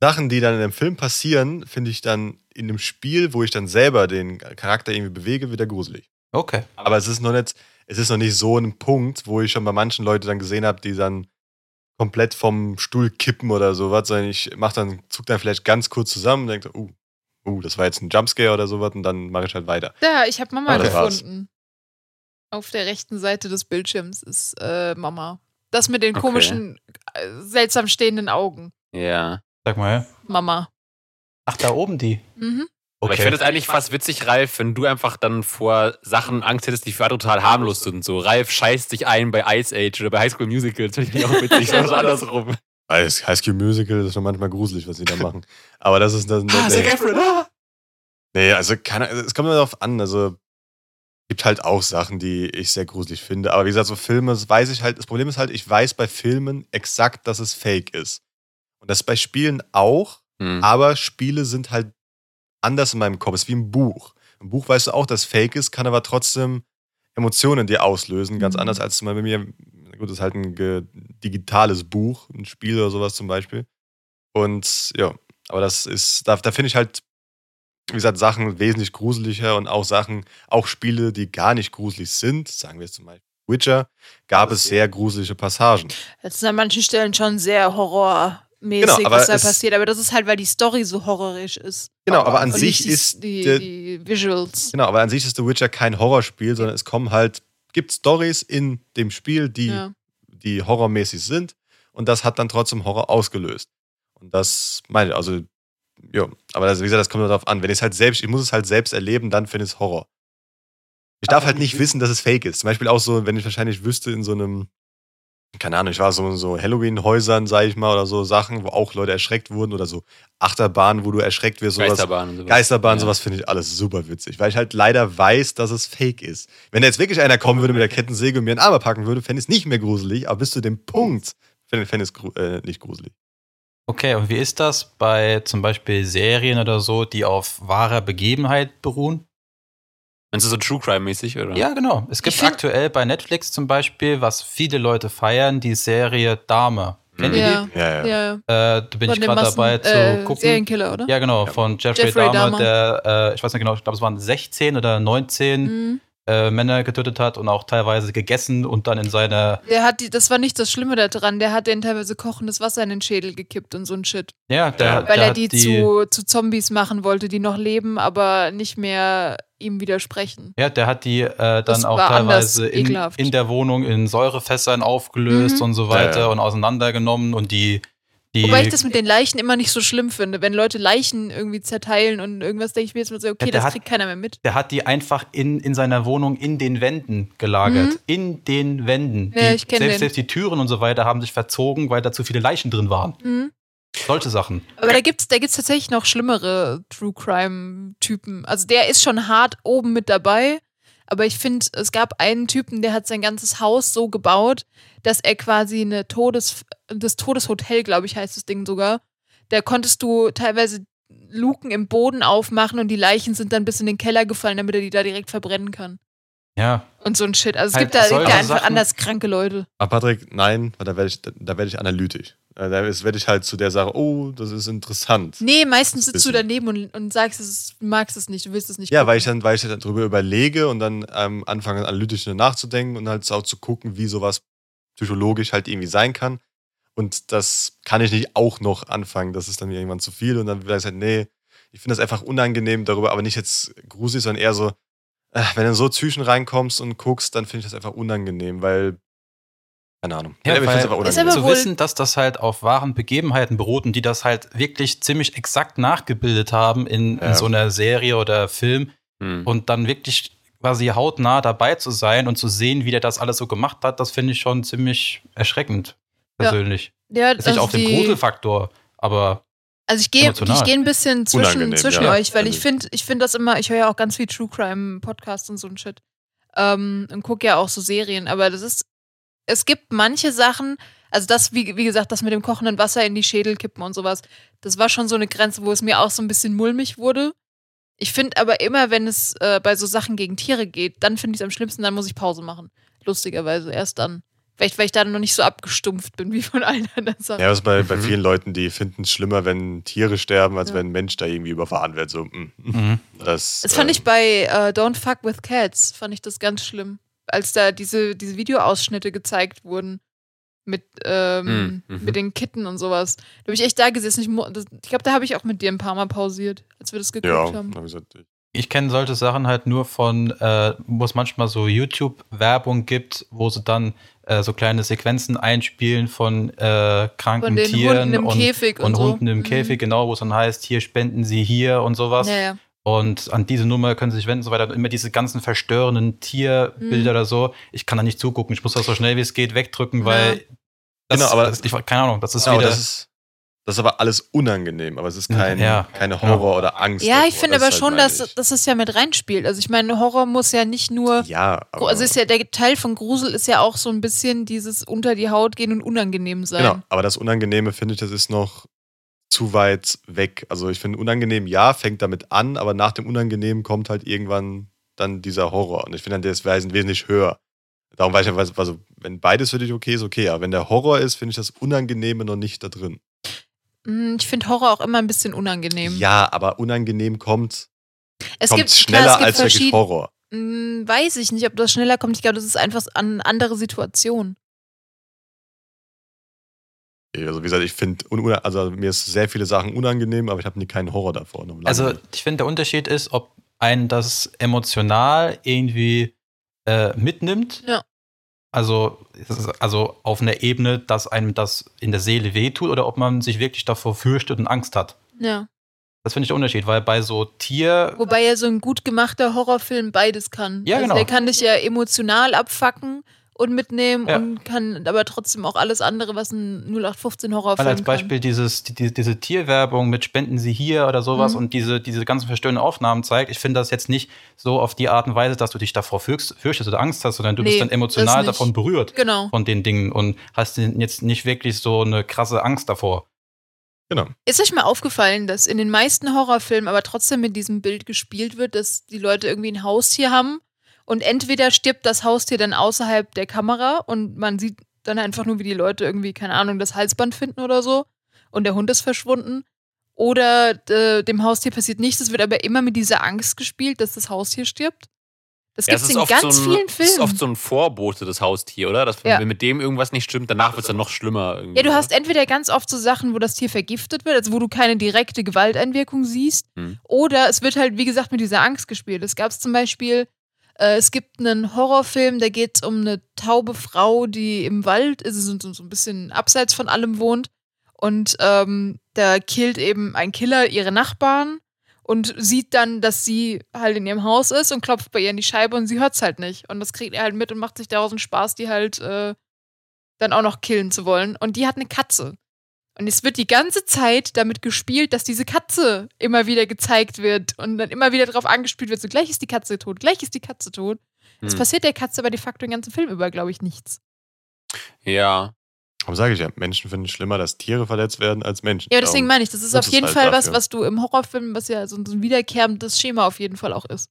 Speaker 2: Sachen, die dann in dem Film passieren, finde ich dann in dem Spiel, wo ich dann selber den Charakter irgendwie bewege, wieder gruselig.
Speaker 3: Okay.
Speaker 2: Aber es ist noch nicht, es ist noch nicht so ein Punkt, wo ich schon bei manchen Leuten dann gesehen habe, die dann komplett vom Stuhl kippen oder sowas, sondern ich mach dann, zuck dann vielleicht ganz kurz zusammen und denke, uh, uh, das war jetzt ein Jumpscare oder sowas und dann mache ich halt weiter.
Speaker 1: Da, ich habe Mama gefunden. Auf der rechten Seite des Bildschirms ist äh, Mama. Das mit den
Speaker 4: Okay.
Speaker 1: komischen, äh, seltsam stehenden Augen.
Speaker 4: Ja.
Speaker 3: Sag mal, ja.
Speaker 1: Mama.
Speaker 3: Ach, da oben die.
Speaker 1: Mhm.
Speaker 4: Aber ich
Speaker 3: Okay.
Speaker 4: finde es eigentlich fast witzig, Ralf, wenn du einfach dann vor Sachen Angst hättest, die für andere total harmlos sind. So, Ralf scheißt sich ein bei Ice Age oder bei High School Musical. Das finde ich auch witzig. so was andersrum.
Speaker 2: High School Musical ist schon manchmal gruselig, was sie da machen. Aber das ist das.
Speaker 4: Ah, Zac. Efron, ah!
Speaker 2: nee, also keine, es kommt immer darauf an. Also gibt halt auch Sachen, die ich sehr gruselig finde. Aber wie gesagt, so Filme, das weiß ich halt. Das Problem ist halt, ich weiß bei Filmen exakt, dass es Fake ist. Und das bei Spielen auch.
Speaker 4: Hm.
Speaker 2: Aber Spiele sind halt anders in meinem Kopf. Es ist wie ein Buch. Ein Buch weißt du auch, dass Fake ist, kann aber trotzdem Emotionen in dir auslösen. Ganz
Speaker 1: Mhm.
Speaker 2: anders als zum Beispiel bei mir. Gut, das ist halt ein digitales Buch, ein Spiel oder sowas zum Beispiel. Und ja, aber das ist, da, da finde ich halt, wie gesagt, Sachen wesentlich gruseliger und auch Sachen, auch Spiele, die gar nicht gruselig sind, sagen wir jetzt zum Beispiel Witcher, gab es sehr gruselige Passagen.
Speaker 1: Das ist an manchen Stellen schon sehr horrormäßig,
Speaker 2: Genau,
Speaker 1: was da passiert. Aber das ist halt, weil die Story so horrorisch ist.
Speaker 2: Genau, aber an
Speaker 1: Und
Speaker 2: sich
Speaker 1: die,
Speaker 2: ist
Speaker 1: die, die Visuals.
Speaker 2: Genau, aber an sich ist The Witcher kein Horrorspiel, sondern es kommen halt, gibt Stories in dem Spiel, die,
Speaker 1: Ja.
Speaker 2: die horrormäßig sind und das hat dann trotzdem Horror ausgelöst. Und das meine ich, also, ja, aber das, wie gesagt, das kommt darauf an. Wenn ich es halt selbst, ich muss es halt selbst erleben, dann finde ich es Horror. Ich darf halt nicht wissen, dass es fake ist. Zum Beispiel auch so, wenn ich wahrscheinlich wüsste, in so einem, keine Ahnung, ich war so in so Halloween-Häusern, sag ich mal, oder so Sachen, wo auch Leute erschreckt wurden oder so Achterbahnen, wo du erschreckt wirst, sowas.
Speaker 4: Geisterbahn und sowas.
Speaker 2: Geisterbahn,
Speaker 4: Ja.
Speaker 2: sowas finde ich alles super witzig, weil ich halt leider weiß, dass es fake ist. Wenn da jetzt wirklich einer kommen würde mit der Kettensäge und mir einen Arm packen würde, fände ich es nicht mehr gruselig, aber bis zu dem Punkt fände fände ich es gru äh, nicht gruselig.
Speaker 3: Okay, und wie ist das bei zum Beispiel Serien oder so, die auf wahrer Begebenheit beruhen?
Speaker 4: Meinst du so True Crime-mäßig, oder?
Speaker 3: Ja, genau. Es gibt
Speaker 1: find-
Speaker 3: aktuell bei Netflix zum Beispiel, was viele Leute feiern, die Serie Dahmer. Kennt
Speaker 2: Mhm.
Speaker 3: ihr
Speaker 1: Ja,
Speaker 2: Ja, ja.
Speaker 1: ja.
Speaker 3: die? Äh, da bin
Speaker 1: Von
Speaker 3: ich gerade dabei zu
Speaker 1: äh,
Speaker 3: gucken.
Speaker 1: Serienkiller, oder?
Speaker 3: Ja, genau,
Speaker 2: Ja.
Speaker 3: von Jeffrey,
Speaker 1: Jeffrey
Speaker 3: Dahmer,
Speaker 1: Dahmer.
Speaker 3: der, äh, ich weiß nicht genau, ich glaube, es waren 16 oder 19
Speaker 1: Mhm.
Speaker 3: Äh, Männer getötet hat und auch teilweise gegessen und dann in seine,
Speaker 1: Der hat die, das war nicht das Schlimme daran, der hat denen teilweise kochendes Wasser in den Schädel gekippt und so ein Shit.
Speaker 3: ja, der,
Speaker 1: Weil
Speaker 3: der
Speaker 1: er
Speaker 3: hat
Speaker 1: die, zu, zu Zombies machen wollte, die noch leben, aber nicht mehr ihm widersprechen.
Speaker 3: Ja, der hat die äh, dann
Speaker 1: Das
Speaker 3: auch teilweise in, in der Wohnung in Säurefässern aufgelöst
Speaker 1: Mhm.
Speaker 3: und so weiter
Speaker 2: Ja, ja.
Speaker 3: und auseinandergenommen und die, die
Speaker 1: Wobei ich das mit den Leichen immer nicht so schlimm finde. Wenn Leute Leichen irgendwie zerteilen und irgendwas, denke ich mir jetzt mal so, okay,
Speaker 3: Ja,
Speaker 1: das
Speaker 3: hat-
Speaker 1: kriegt keiner mehr mit.
Speaker 3: der hat die einfach in, in seiner Wohnung in den Wänden gelagert.
Speaker 1: Mhm.
Speaker 3: In den Wänden.
Speaker 1: Ja,
Speaker 3: die,
Speaker 1: ich
Speaker 3: selbst,
Speaker 1: den.
Speaker 3: selbst die Türen und so weiter haben sich verzogen, weil da zu viele Leichen drin waren.
Speaker 1: Mhm.
Speaker 3: Solche Sachen.
Speaker 1: Aber da gibt's, da gibt's tatsächlich noch schlimmere True Crime-Typen. Also der ist schon hart oben mit dabei. Aber ich finde, es gab einen Typen, der hat sein ganzes Haus so gebaut, dass er quasi eine Todes, das Todeshotel, glaube ich, heißt das Ding sogar. Da konntest du teilweise Luken im Boden aufmachen und die Leichen sind dann bis in den Keller gefallen, damit er die da direkt verbrennen kann.
Speaker 3: Ja.
Speaker 1: Und so ein Shit. Also es
Speaker 3: Halt
Speaker 1: gibt da, gibt einfach
Speaker 3: Sachen-
Speaker 1: anders kranke Leute.
Speaker 2: Aber Patrick, nein, weil da werde ich, da werde ich analytisch. Äh, Da werde ich halt zu der Sache, oh, das ist interessant.
Speaker 1: Nee, meistens sitzt du daneben und, und sagst, es ist, du magst es nicht, du willst es nicht.
Speaker 2: Ja, weil ich
Speaker 1: gucken.
Speaker 2: dann, weil ich dann drüber überlege und dann ähm, anfange analytisch nachzudenken und halt auch zu gucken, wie sowas psychologisch halt irgendwie sein kann. Und das kann ich nicht auch noch anfangen, das ist dann irgendwann zu viel und dann wird ich halt, nee, ich finde das einfach unangenehm darüber, aber nicht jetzt gruselig, sondern eher so, wenn du so zwischen reinkommst und guckst, dann finde ich das einfach unangenehm, weil, keine Ahnung.
Speaker 3: Ja,
Speaker 2: ich finde
Speaker 3: weil-
Speaker 2: es einfach
Speaker 1: Ist
Speaker 2: unangenehm.
Speaker 1: aber
Speaker 3: zu wissen, dass das halt auf wahren Begebenheiten beruht und die das halt wirklich ziemlich exakt nachgebildet haben in, in
Speaker 2: Ja.
Speaker 3: so einer Serie oder Film
Speaker 4: Hm.
Speaker 3: und dann wirklich quasi hautnah dabei zu sein und zu sehen, wie der das alles so gemacht hat, das finde ich schon ziemlich erschreckend,
Speaker 1: Ja.
Speaker 3: persönlich.
Speaker 1: ja,
Speaker 3: Ist nicht auf den Gruselfaktor, aber
Speaker 1: Also ich gehe ich gehe ein bisschen zwischen,
Speaker 2: Unangenehm,
Speaker 1: zwischen
Speaker 2: ja.
Speaker 1: euch, weil ich
Speaker 2: Also-
Speaker 1: finde ich finde das immer, ich höre ja auch ganz viel True Crime Podcasts und so ein Shit. Ähm, und gucke ja auch so Serien, aber das ist es gibt manche Sachen, also das wie, wie gesagt, das mit dem kochenden Wasser in die Schädel kippen und sowas, das war schon so eine Grenze, wo es mir auch so ein bisschen mulmig wurde. Ich finde aber immer, wenn es äh, bei so Sachen gegen Tiere geht, dann finde ich es am schlimmsten, dann muss ich Pause machen. Lustigerweise erst dann. Vielleicht, weil ich da noch nicht so abgestumpft bin wie von allen anderen Sachen.
Speaker 2: Ja, das ist bei, bei
Speaker 4: Mhm.
Speaker 2: vielen Leuten, die finden es schlimmer, wenn Tiere sterben, als
Speaker 1: Ja.
Speaker 2: wenn ein Mensch da irgendwie überfahren wird. So, mm,
Speaker 3: mhm.
Speaker 2: das,
Speaker 1: Das fand
Speaker 2: ähm,
Speaker 1: ich bei äh, Don't Fuck with Cats, fand ich das ganz schlimm. Als da diese, diese Videoausschnitte gezeigt wurden mit, ähm,
Speaker 4: Mm, mhm.
Speaker 1: mit den Kitten und sowas. Da habe ich echt da gesessen. Ich, ich glaube, da habe ich auch mit dir ein paar Mal pausiert, als wir das geguckt
Speaker 2: Ja,
Speaker 1: haben.
Speaker 2: hab ich gesagt, ich-
Speaker 3: Ich kenne solche Sachen halt nur von, äh, wo es manchmal so YouTube-Werbung gibt, wo sie dann äh, so kleine Sequenzen einspielen von äh, kranken
Speaker 1: Von den
Speaker 3: Tieren
Speaker 1: Hunden im
Speaker 3: und,
Speaker 1: Käfig und,
Speaker 3: und
Speaker 1: so.
Speaker 3: Hunden im
Speaker 1: Mhm.
Speaker 3: Käfig, genau, wo es dann heißt, hier spenden sie hier und sowas.
Speaker 1: Ja, ja.
Speaker 3: Und an diese Nummer können sie sich wenden und so weiter. Und immer diese ganzen verstörenden Tierbilder
Speaker 1: Mhm.
Speaker 3: oder so. Ich kann da nicht zugucken. Ich muss das so schnell wie es geht wegdrücken, weil das,
Speaker 2: Genau, aber-
Speaker 3: das, ich, keine Ahnung, das ist
Speaker 2: Ja,
Speaker 3: wieder.
Speaker 2: das ist, das ist aber alles unangenehm, aber es ist kein,
Speaker 3: Ja,
Speaker 2: keine. Horror oder Angst.
Speaker 1: Ja, ich finde
Speaker 2: Das
Speaker 1: aber
Speaker 2: ist
Speaker 1: schon,
Speaker 2: halt,
Speaker 1: dass, dass es ja mit reinspielt. Also ich meine, Horror muss ja nicht nur.
Speaker 2: Ja, aber,
Speaker 1: Also ist ja der Teil von Grusel ist ja auch so ein bisschen dieses unter die Haut gehen und unangenehm sein.
Speaker 2: genau. Aber das Unangenehme finde ich, das ist noch zu weit weg. Also ich finde unangenehm, ja, fängt damit an, aber nach dem Unangenehmen kommt halt irgendwann dann dieser Horror. Und ich finde dann, der ist wes- wesentlich höher. Darum weiß ich, also wenn beides für dich okay ist, okay. Aber wenn der Horror ist, finde ich das Unangenehme noch nicht da drin.
Speaker 1: Mm, Ich finde Horror auch immer ein bisschen unangenehm.
Speaker 2: Ja, aber unangenehm kommt,
Speaker 1: es
Speaker 2: kommt
Speaker 1: gibt
Speaker 2: schneller
Speaker 1: klar, es gibt
Speaker 2: als wirklich Horror.
Speaker 1: Mm, Weiß ich nicht, ob das schneller kommt. Ich glaube, das ist einfach eine andere Situation.
Speaker 2: Also wie gesagt, ich finde, also mir ist sehr viele Sachen unangenehm, aber ich habe nie keinen Horror davor. noch lange
Speaker 3: Also ich finde, der Unterschied ist, ob einen das emotional irgendwie äh, mitnimmt.
Speaker 1: Ja.
Speaker 3: Also, also auf einer Ebene, dass einem das in der Seele wehtut oder ob man sich wirklich davor fürchtet und Angst hat.
Speaker 1: Ja.
Speaker 3: Das finde ich der Unterschied, weil bei so Tier.
Speaker 1: Wobei ja so ein gut gemachter Horrorfilm beides kann.
Speaker 3: Ja,
Speaker 1: also
Speaker 3: genau.
Speaker 1: Der kann dich ja emotional abfacken und mitnehmen
Speaker 3: Ja.
Speaker 1: und kann aber trotzdem auch alles andere, was ein 0815 Horrorfilm
Speaker 3: Weil als Beispiel dieses, die, die, diese Tierwerbung mit Spenden Sie hier oder sowas
Speaker 1: Mhm.
Speaker 3: und diese, diese ganzen verstörenden Aufnahmen zeigt, ich finde das jetzt nicht so auf die Art und Weise, dass du dich davor fürchst, fürchtest oder Angst hast, sondern du
Speaker 1: Nee,
Speaker 3: bist dann emotional davon berührt
Speaker 1: kann. Genau.
Speaker 3: von den Dingen und hast jetzt nicht wirklich so eine krasse Angst davor.
Speaker 2: Genau.
Speaker 1: Ist euch mal aufgefallen, dass in den meisten Horrorfilmen aber trotzdem mit diesem Bild gespielt wird, dass die Leute irgendwie ein Haustier haben und entweder stirbt das Haustier dann außerhalb der Kamera und man sieht dann einfach nur, wie die Leute irgendwie, keine Ahnung, das Halsband finden oder so und der Hund ist verschwunden. Oder äh, dem Haustier passiert nichts, es wird aber immer mit dieser Angst gespielt, dass das Haustier stirbt. Das
Speaker 4: Ja,
Speaker 1: gibt
Speaker 4: es
Speaker 1: es in ganz
Speaker 4: so ein,
Speaker 1: vielen
Speaker 4: Es
Speaker 1: Filmen.
Speaker 4: ist oft so ein Vorbote des Haustier, oder? Dass,
Speaker 1: Ja.
Speaker 4: wenn mit dem irgendwas nicht stimmt, danach wird es dann noch schlimmer.
Speaker 1: Ja, du hast entweder ganz oft so Sachen, wo das Tier vergiftet wird, also wo du keine direkte Gewalteinwirkung siehst,
Speaker 4: Hm.
Speaker 1: oder es wird halt, wie gesagt, mit dieser Angst gespielt. Es gab zum Beispiel, es gibt einen Horrorfilm, da geht es um eine taube Frau, die im Wald ist, so, so so ein bisschen abseits von allem wohnt. Und ähm, da killt eben ein Killer ihre Nachbarn und sieht dann, dass sie halt in ihrem Haus ist und klopft bei ihr in die Scheibe und sie hört's halt nicht. Und das kriegt er halt mit und macht sich daraus einen Spaß, die halt äh, dann auch noch killen zu wollen. Und die hat eine Katze. Und es wird die ganze Zeit damit gespielt, dass diese Katze immer wieder gezeigt wird und dann immer wieder darauf angespielt wird, so gleich ist die Katze tot, gleich ist die Katze tot. Es
Speaker 4: Hm.
Speaker 1: passiert der Katze aber de facto den ganzen Film über, glaube ich, nichts.
Speaker 4: Ja.
Speaker 2: Warum sage ich ja? Menschen finden es schlimmer, dass Tiere verletzt werden als Menschen.
Speaker 1: Ja, deswegen meine ich, das ist
Speaker 2: wird
Speaker 1: auf
Speaker 2: es
Speaker 1: jeden
Speaker 2: halt
Speaker 1: Fall was,
Speaker 2: dafür.
Speaker 1: was du im Horrorfilm, was ja so ein, wiederkehrendes Schema auf jeden Fall auch ist.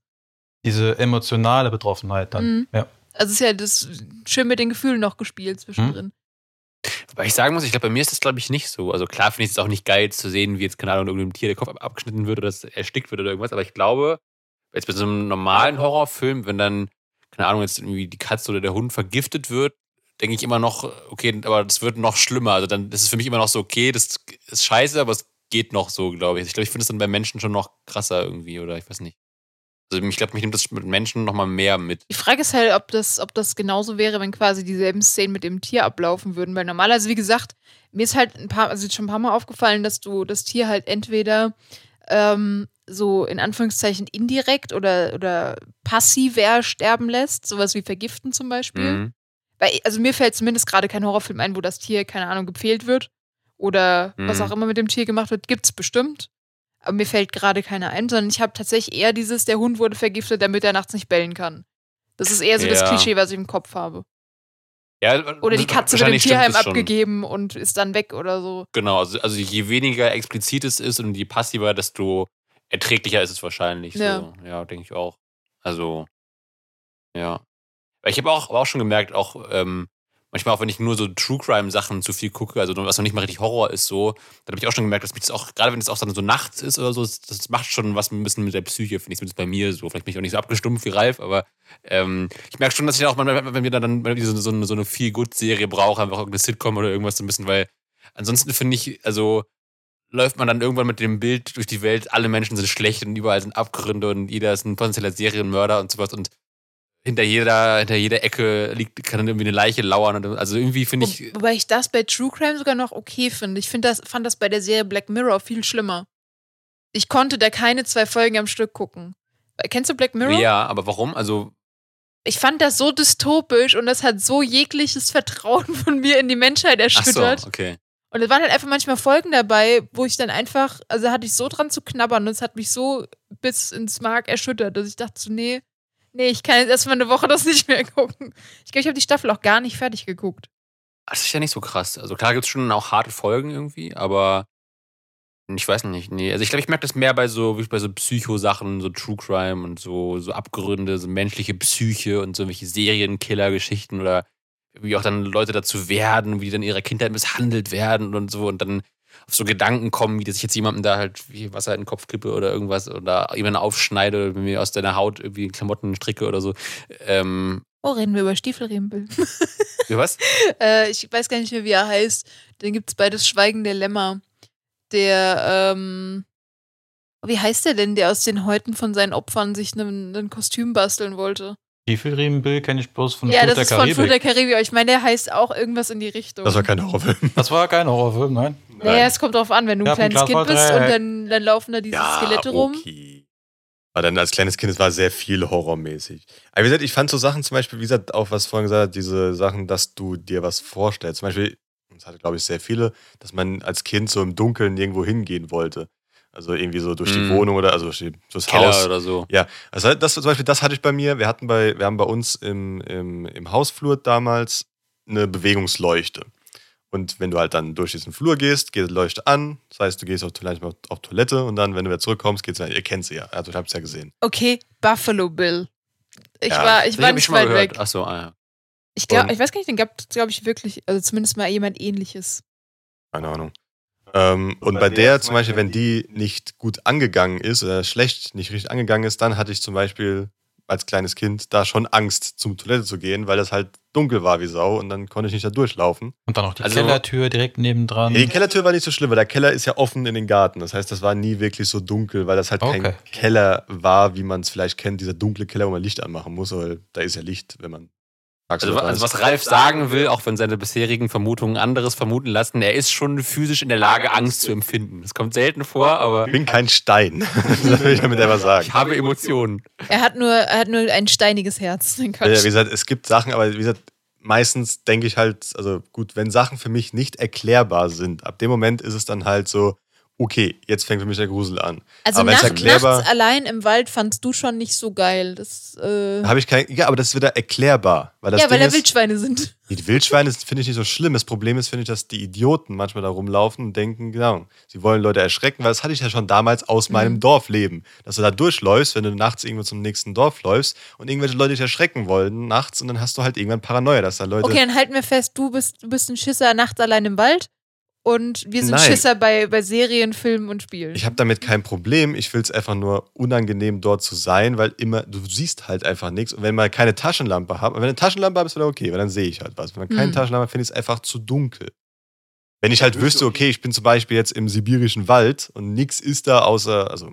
Speaker 3: Diese emotionale Betroffenheit dann.
Speaker 1: Mhm.
Speaker 3: Ja.
Speaker 1: Also es ist ja das schön mit den Gefühlen noch gespielt zwischendrin.
Speaker 4: Weil ich sagen muss, ich glaube, bei mir ist das, glaube ich, nicht so. Also klar finde ich es auch nicht geil zu sehen, wie jetzt, keine Ahnung, irgendeinem Tier der Kopf ab- abgeschnitten wird oder es erstickt wird oder irgendwas. Aber ich glaube, jetzt bei so einem normalen Horrorfilm, wenn dann, keine Ahnung, jetzt irgendwie die Katze oder der Hund vergiftet wird, denke ich immer noch, okay, aber das wird noch schlimmer. Also dann ist es für mich immer noch so, okay, das ist scheiße, aber es geht noch so, glaube ich. Ich glaube, ich finde es dann bei Menschen schon noch krasser irgendwie oder ich weiß nicht. Also ich glaube, mich nimmt das mit Menschen noch mal mehr mit.
Speaker 1: Die Frage ist halt, ob das, ob das genauso wäre, wenn quasi dieselben Szenen mit dem Tier ablaufen würden. Weil normalerweise, wie gesagt, mir ist halt ein paar, also schon ein paar Mal aufgefallen, dass du das Tier halt entweder ähm, so in Anführungszeichen indirekt oder, oder passiver sterben lässt, sowas wie vergiften zum Beispiel.
Speaker 4: Mhm.
Speaker 1: Weil, also mir fällt zumindest gerade kein Horrorfilm ein, wo das Tier, keine Ahnung, gepfählt wird. Oder was
Speaker 4: Mhm.
Speaker 1: auch immer mit dem Tier gemacht wird, gibt's bestimmt. Aber mir fällt gerade keiner ein, sondern ich habe tatsächlich eher dieses, der Hund wurde vergiftet, damit er nachts nicht bellen kann. Das ist eher so das
Speaker 4: Ja.
Speaker 1: Klischee, was ich im Kopf habe.
Speaker 4: Ja,
Speaker 1: Oder die Katze wird im Tierheim
Speaker 4: das
Speaker 1: abgegeben und ist dann weg oder so.
Speaker 4: Genau, also, also je weniger explizit es ist und je passiver, desto erträglicher ist es wahrscheinlich.
Speaker 1: Ja.
Speaker 4: So. Ja, denke ich auch. Also, ja. Ich habe auch, auch schon gemerkt, auch ähm, manchmal auch, wenn ich nur so True Crime-Sachen zu viel gucke, also was noch nicht mal richtig Horror ist, so, dann habe ich auch schon gemerkt, dass mich das auch, gerade wenn es auch dann so nachts ist oder so, das, macht schon was ein bisschen mit der Psyche, finde ich, zumindest bei mir so. Vielleicht bin ich auch nicht so abgestumpft wie Ralf, aber ähm, ich merke schon, dass ich auch mal, wenn wir dann, wir so, so, eine- so eine Feel-Good-Serie brauchen, einfach irgendeine Sitcom oder irgendwas so ein bisschen, weil ansonsten finde ich, also läuft man dann irgendwann mit dem Bild durch die Welt, alle Menschen sind schlecht und überall sind Abgründe und jeder ist ein potenzieller Serienmörder und sowas und hinter jeder, hinter jeder Ecke liegt, kann dann irgendwie eine Leiche lauern. Und, also irgendwie finde ich,
Speaker 1: Wo, wobei ich das bei True Crime sogar noch okay finde. Ich find das, fand das bei der Serie Black Mirror viel schlimmer. Ich konnte da keine zwei Folgen am Stück gucken. Kennst du Black Mirror?
Speaker 4: ja, aber warum? Also,
Speaker 1: Ich fand das so dystopisch und das hat so jegliches Vertrauen von mir in die Menschheit
Speaker 4: ach so,
Speaker 1: erschüttert.
Speaker 4: okay.
Speaker 1: Und es waren halt einfach manchmal Folgen dabei, wo ich dann einfach, also hatte ich so dran zu knabbern und es hat mich so bis ins Mark erschüttert, dass ich dachte so, nee, nee, ich kann jetzt erstmal eine Woche das nicht mehr gucken. Ich glaube, ich habe die Staffel auch gar nicht fertig geguckt.
Speaker 4: Das ist ja nicht so krass. Also klar gibt es schon auch harte Folgen irgendwie, aber ich weiß nicht. Nee. Also ich glaube, ich merke das mehr bei so, wie bei so Psycho-Sachen, so True Crime und so, so Abgründe, so menschliche Psyche und so welche Serienkiller-Geschichten oder wie auch dann Leute dazu werden, wie dann in ihrer Kindheit misshandelt werden und so und dann auf so Gedanken kommen, wie dass ich jetzt jemandem da halt wie Wasser in den Kopf kippe oder irgendwas oder jemanden aufschneide oder mir aus deiner Haut irgendwie Klamotten stricke oder so. Ähm,
Speaker 1: Oh, reden wir über Stiefelriembel.
Speaker 4: wie was?
Speaker 1: äh, ich weiß gar nicht mehr, wie er heißt. Den gibt es bei Das Schweigen der Lämmer. Der, ähm, wie heißt der denn, der aus den Häuten von seinen Opfern sich ein Kostüm basteln wollte?
Speaker 3: Tiefelriemenbill kenne ich bloß von
Speaker 1: ja,
Speaker 3: Flut
Speaker 1: das
Speaker 3: der
Speaker 1: ist von
Speaker 3: Karibik.
Speaker 1: Flut der Karibik. aber Ich meine, der heißt auch irgendwas in die Richtung.
Speaker 2: Das war kein Horrorfilm.
Speaker 3: das war kein Horrorfilm, nein.
Speaker 1: Naja, es kommt drauf an, wenn du ein
Speaker 3: Ja,
Speaker 1: kleines
Speaker 3: ein
Speaker 1: Kind bist und dann, dann laufen da diese Skelette rum.
Speaker 2: okay. Aber dann als kleines Kind, es war sehr viel horrormäßig. Aber wie gesagt, ich fand so Sachen zum Beispiel, wie gesagt, auch was vorhin gesagt hat, diese Sachen, dass du dir was vorstellst. Zum Beispiel, das hatte glaube ich sehr viele, dass man als Kind so im Dunkeln irgendwo hingehen wollte. Also irgendwie so durch die
Speaker 4: Mhm.
Speaker 2: Wohnung oder also durch die- durchs
Speaker 4: Keller
Speaker 2: Haus.
Speaker 4: oder so.
Speaker 2: Ja, also das zum Beispiel, das hatte ich bei mir. Wir hatten bei, wir haben bei uns im, im, im Hausflur damals eine Bewegungsleuchte. Und wenn du halt dann durch diesen Flur gehst, geht die Leuchte an. Das heißt, du gehst auf, vielleicht mal auf Toilette und dann, wenn du wieder zurückkommst, geht's Ihr kennt sie ja. Also ich hab's ja gesehen.
Speaker 1: Okay, Buffalo Bill. Ich
Speaker 2: Ja,
Speaker 1: war, ich
Speaker 4: Das
Speaker 1: war nicht weit
Speaker 4: gehört.
Speaker 1: weg.
Speaker 4: Ach so, ah, ja.
Speaker 1: Ich, glaub,
Speaker 2: Und-
Speaker 1: ich weiß gar nicht, den gab es, glaube ich, wirklich, also zumindest mal jemand ähnliches.
Speaker 2: Keine Ahnung. Ähm, und bei der zum Beispiel, wenn die nicht gut angegangen ist oder schlecht nicht richtig angegangen ist, dann hatte ich zum Beispiel als kleines Kind da schon Angst, zum Toilette zu gehen, weil das halt dunkel war wie Sau und dann konnte ich nicht da durchlaufen.
Speaker 3: Und dann noch die
Speaker 4: Also-
Speaker 3: Kellertür direkt nebendran.
Speaker 2: Die Kellertür war nicht so schlimm, weil der Keller ist ja offen in den Garten. Das heißt, das war nie wirklich so dunkel, weil das halt kein
Speaker 3: Okay.
Speaker 2: Keller war, wie man es vielleicht kennt, dieser dunkle Keller, wo man Licht anmachen muss, weil da ist ja Licht, wenn man
Speaker 4: Also, also was Ralf sagen will, auch wenn seine bisherigen Vermutungen anderes vermuten lassen, er ist schon physisch in der Lage, Angst zu empfinden. Das kommt selten vor, aber
Speaker 2: Ich bin kein Stein. das will ich damit einfach sagen.
Speaker 4: ich habe Emotionen.
Speaker 1: Er hat nur, er hat nur ein steiniges Herz.
Speaker 2: Ja, wie gesagt, es gibt Sachen, aber wie gesagt, meistens denke ich halt, also gut, wenn Sachen für mich nicht erklärbar sind, ab dem Moment ist es dann halt so, okay, jetzt fängt für mich der Grusel an.
Speaker 1: Also
Speaker 2: aber
Speaker 1: nacht, nachts allein im Wald fandst du schon nicht so geil. Das, äh,
Speaker 2: Habe ich kein, ja, aber das ist wieder erklärbar. Weil das
Speaker 1: ja, weil
Speaker 2: Ding
Speaker 1: da
Speaker 2: ist,
Speaker 1: Wildschweine sind.
Speaker 2: Die Wildschweine finde ich nicht so schlimm. Das Problem ist, finde ich, dass die Idioten manchmal da rumlaufen und denken, genau, sie wollen Leute erschrecken, weil das hatte ich ja schon damals aus
Speaker 1: Mhm.
Speaker 2: meinem Dorfleben. Dass du da durchläufst, wenn du nachts irgendwo zum nächsten Dorf läufst und irgendwelche Leute dich erschrecken wollen nachts und dann hast du halt irgendwann Paranoia, dass da Leute.
Speaker 1: Okay, dann halten wir fest, du bist, du bist ein Schisser nachts allein im Wald und wir sind
Speaker 2: Nein.
Speaker 1: Schisser bei, bei Serien, Filmen und Spielen.
Speaker 2: Ich habe damit kein Problem. Ich will es einfach nur unangenehm dort zu sein, weil immer, du siehst halt einfach nichts. Und wenn man keine Taschenlampe hat, wenn eine Taschenlampe habe, ist wieder okay, weil dann sehe ich halt was. Wenn man keine
Speaker 1: Hm.
Speaker 2: Taschenlampe hat, finde ich es einfach zu dunkel. Wenn ich halt wüsste, okay, ich bin zum Beispiel jetzt im sibirischen Wald und nichts ist da außer, also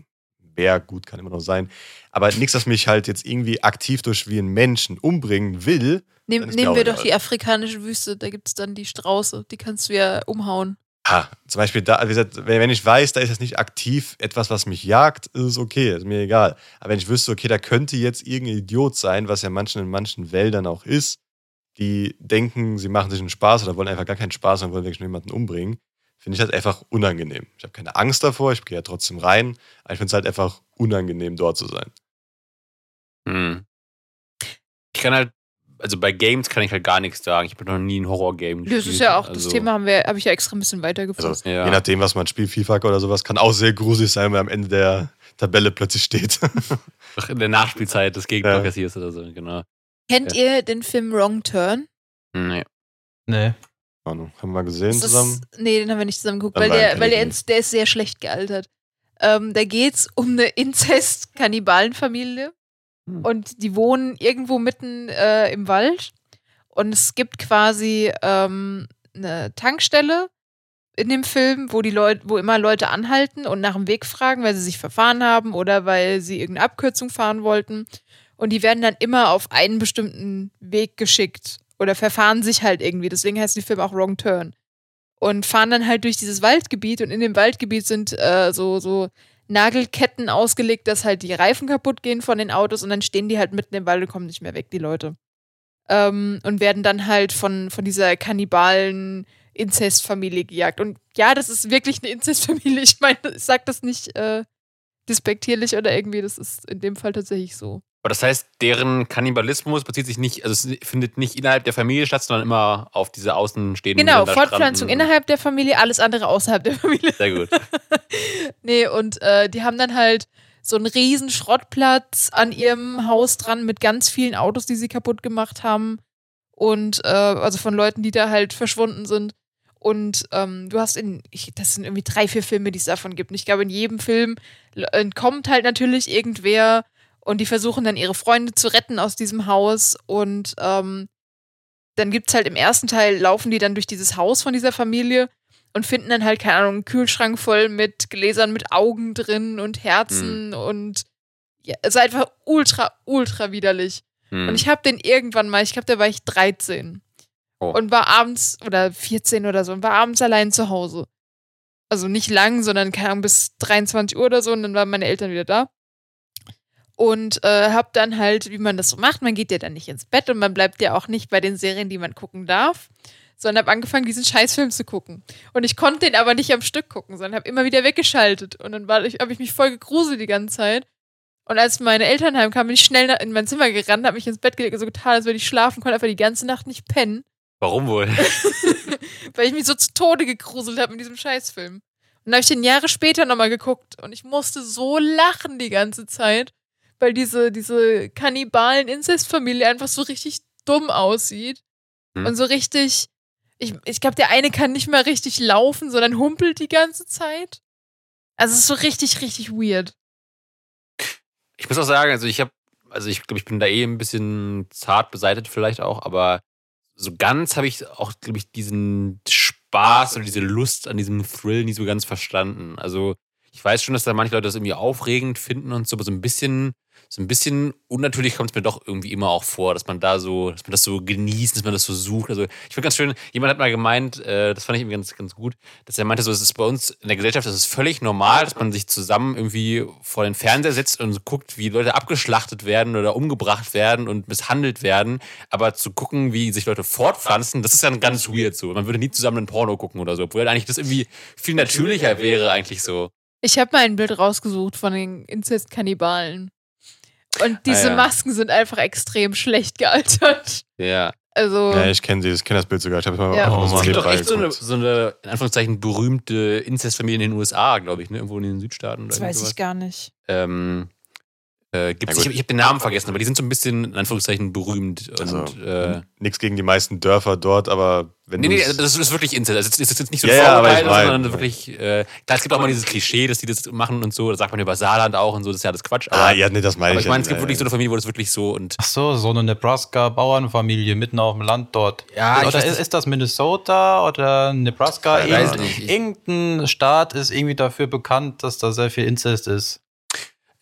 Speaker 2: Bär, gut, kann immer noch sein, aber nichts, das mich halt jetzt irgendwie aktiv durch wie einen Menschen umbringen will.
Speaker 1: Nehm, nehmen wir doch
Speaker 2: egal.
Speaker 1: die afrikanische Wüste, da gibt es dann die Strauße, die kannst du ja umhauen.
Speaker 2: Ah, zum Beispiel da, wie gesagt, wenn wenn ich weiß, da ist jetzt nicht aktiv etwas, was mich jagt, ist es okay, ist mir egal. Aber wenn ich wüsste, okay, da könnte jetzt irgendein Idiot sein, was ja manchen in manchen Wäldern auch ist, die denken, sie machen sich einen Spaß oder wollen einfach gar keinen Spaß und wollen wirklich nur jemanden umbringen, finde ich das einfach unangenehm. Ich habe keine Angst davor, ich gehe ja trotzdem rein, aber ich finde es halt einfach unangenehm, dort zu sein.
Speaker 4: Hm. Ich kann halt, also bei Games kann ich halt gar nichts sagen. Ich habe noch nie ein Horror-Game gespielt.
Speaker 1: Das ist ja auch,
Speaker 4: also,
Speaker 1: das Thema haben wir, habe ich ja extra ein bisschen weitergeführt.
Speaker 2: Also
Speaker 4: Ja.
Speaker 2: je nachdem, was man spielt, FIFA oder sowas, kann auch sehr gruselig sein, wenn am Ende der Tabelle plötzlich steht.
Speaker 4: Doch in der Nachspielzeit des Gegners
Speaker 2: Ja.
Speaker 4: kassierst oder so, genau.
Speaker 1: Kennt ihr den Film Wrong Turn?
Speaker 4: Nee.
Speaker 3: Nee.
Speaker 2: Ahnung, haben wir gesehen
Speaker 1: Das ist-
Speaker 2: zusammen?
Speaker 1: nee, den haben wir nicht zusammen geguckt, weil, der, weil der, ist, der ist sehr schlecht gealtert. Ähm, da geht's um eine Inzest-Kannibalen-Familie
Speaker 4: Hm.
Speaker 1: und die wohnen irgendwo mitten äh, im Wald und es gibt quasi ähm, eine Tankstelle in dem Film, wo die Leute, wo immer Leute anhalten und nach dem Weg fragen, weil sie sich verfahren haben oder weil sie irgendeine Abkürzung fahren wollten. Und die werden dann immer auf einen bestimmten Weg geschickt oder verfahren sich halt irgendwie. Deswegen heißt der Film auch Wrong Turn. Und fahren dann halt durch dieses Waldgebiet und in dem Waldgebiet sind äh, so, so Nagelketten ausgelegt, dass halt die Reifen kaputt gehen von den Autos und dann stehen die halt mitten im Wald und kommen nicht mehr weg, die Leute. Ähm, und werden dann halt von, von dieser kannibalen Inzestfamilie gejagt. Und ja, das ist wirklich eine Inzestfamilie. Ich meine, ich sag das nicht äh, despektierlich oder irgendwie, das ist in dem Fall tatsächlich so.
Speaker 4: Aber das heißt, deren Kannibalismus bezieht sich nicht, also es findet nicht innerhalb der Familie statt, sondern immer auf diese außenstehenden
Speaker 1: Genau, Fortpflanzung innerhalb der Familie, alles andere außerhalb der Familie.
Speaker 4: Sehr gut.
Speaker 1: nee, und äh, die haben dann halt so einen riesen Schrottplatz an ihrem Haus dran mit ganz vielen Autos, die sie kaputt gemacht haben. Und äh, also von Leuten, die da halt verschwunden sind. Und ähm, du hast in, ich, das sind irgendwie drei, vier Filme, die es davon gibt. Und ich glaube, in jedem Film entkommt halt natürlich irgendwer und die versuchen dann ihre Freunde zu retten aus diesem Haus. Und ähm, dann gibt's halt im ersten Teil, laufen die dann durch dieses Haus von dieser Familie und finden dann halt, keine Ahnung, einen Kühlschrank voll mit Gläsern mit Augen drin und Herzen und ja, es ist einfach ultra, ultra widerlich.
Speaker 4: Hm.
Speaker 1: Und ich habe den irgendwann mal, ich glaube, da war ich 13
Speaker 4: Oh.
Speaker 1: und war abends oder 14 oder so und war abends allein zu Hause. Also nicht lang, sondern keine Ahnung, bis 23 Uhr oder so und dann waren meine Eltern wieder da. Und äh, hab dann halt, wie man das so macht, man geht ja dann nicht ins Bett und man bleibt ja auch nicht bei den Serien, die man gucken darf, sondern hab angefangen, diesen Scheißfilm zu gucken. Und ich konnte den aber nicht am Stück gucken, sondern hab immer wieder weggeschaltet. Und dann war ich, habe ich mich voll gegruselt die ganze Zeit. Und als meine Eltern heimkamen, bin ich schnell in mein Zimmer gerannt, hab mich ins Bett gelegt so getan, als würde ich schlafen, konnte einfach die ganze Nacht nicht pennen,
Speaker 4: Warum wohl?
Speaker 1: weil ich mich so zu Tode gegruselt habe mit diesem Scheißfilm. Und dann habe ich den Jahre später nochmal geguckt und ich musste so lachen die ganze Zeit, weil diese, diese kannibalen Inzestfamilie einfach so richtig dumm aussieht.
Speaker 4: Hm.
Speaker 1: Und so richtig, ich, ich glaube, der eine kann nicht mal richtig laufen, sondern humpelt die ganze Zeit. Also es ist so richtig, richtig weird.
Speaker 4: Ich muss auch sagen, also ich habe, also ich glaube, ich bin da eh ein bisschen zart beseitigt vielleicht auch, aber so ganz habe ich auch, glaube ich, diesen Spaß oder diese Lust an diesem Thrill nie so ganz verstanden. Also ich weiß schon, dass da manche Leute das irgendwie aufregend finden und so, aber so ein bisschen, so ein bisschen unnatürlich kommt es mir doch irgendwie immer auch vor, dass man da so, dass man das so genießt, dass man das so sucht. Also ich finde ganz schön, jemand hat mal gemeint, äh, das fand ich irgendwie ganz, ganz gut, dass er meinte, so, es ist bei uns in der Gesellschaft, das ist völlig normal, dass man sich zusammen irgendwie vor den Fernseher setzt und guckt, wie Leute abgeschlachtet werden oder umgebracht werden und misshandelt werden. Aber zu gucken, wie sich Leute fortpflanzen, das ist dann ganz weird so. Man würde nie zusammen ein Porno gucken oder so, obwohl eigentlich das irgendwie viel natürlicher wäre, eigentlich so.
Speaker 1: Ich habe mal ein Bild rausgesucht von den Inzestkannibalen. Und diese
Speaker 4: Ah, ja.
Speaker 1: Masken sind einfach extrem schlecht gealtert.
Speaker 4: Ja.
Speaker 1: Also,
Speaker 2: Ja, ich kenne sie, ich kenne das Bild sogar. Ich habe mal
Speaker 1: Ja.
Speaker 2: auch
Speaker 4: Es gibt doch echt so eine, so eine, in Anführungszeichen, berühmte Inzestfamilie in den USA, glaube ich, ne? Irgendwo in den Südstaaten. Oder
Speaker 1: das weiß
Speaker 4: sowas.
Speaker 1: ich gar nicht.
Speaker 4: Ähm, äh, gibt's, ich
Speaker 2: gut.
Speaker 4: habe hab den Namen vergessen, aber die sind so ein bisschen, in Anführungszeichen, berühmt. Und,
Speaker 2: Also,
Speaker 4: äh,
Speaker 2: nichts gegen die meisten Dörfer dort, aber wenn
Speaker 4: Nee,
Speaker 2: du
Speaker 4: nee, das ist wirklich Inzest. Also es ist jetzt nicht so ein
Speaker 2: Ja, ja, aber
Speaker 4: Vorurteil,
Speaker 2: ich mein-
Speaker 4: sondern wirklich, äh, klar, es gibt auch mal dieses Klischee, dass die das machen und so, das sagt man über Saarland auch und so, das ist ja alles Quatsch. Aber,
Speaker 2: Ah, ja, nee, das meine
Speaker 4: aber
Speaker 2: ich.
Speaker 4: ich meine, es
Speaker 2: ja,
Speaker 4: gibt wirklich so
Speaker 2: ja.
Speaker 4: eine Familie, wo das wirklich so und
Speaker 3: Ach so, so eine Nebraska-Bauernfamilie mitten auf dem Land dort.
Speaker 4: Ja, ich
Speaker 3: oder ist, ist das Minnesota oder Nebraska?
Speaker 2: Ja,
Speaker 4: ich.
Speaker 3: Irgendein Staat ist irgendwie dafür bekannt, dass da sehr viel Inzest ist.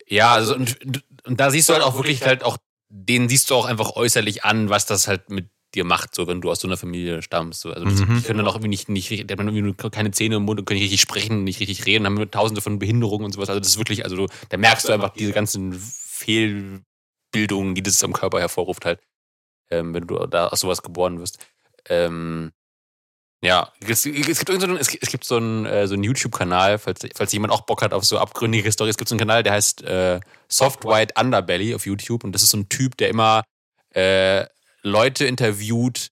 Speaker 4: Ja, also und, und da siehst du halt auch wirklich halt auch, denen siehst du auch einfach äußerlich an, was das halt mit dir macht, so wenn du aus so einer Familie stammst. So. Also
Speaker 3: Mhm.
Speaker 4: die können dann auch irgendwie nicht, nicht richtig- die haben irgendwie nur keine Zähne im Mund und können nicht richtig sprechen, nicht richtig reden, haben tausende von Behinderungen und sowas. Also das ist wirklich, also du, da merkst du einfach diese ganzen Fehlbildungen, die das am Körper hervorruft halt, ähm, wenn du da aus sowas geboren wirst. Ähm, ja, es, es gibt irgend so einen, es, gibt- es gibt so einen, äh, so einen YouTube-Kanal, falls, falls jemand auch Bock hat auf so abgründige Storys. Es gibt so einen Kanal, der heißt äh, Soft White Underbelly auf YouTube und das ist so ein Typ, der immer äh, Leute interviewt,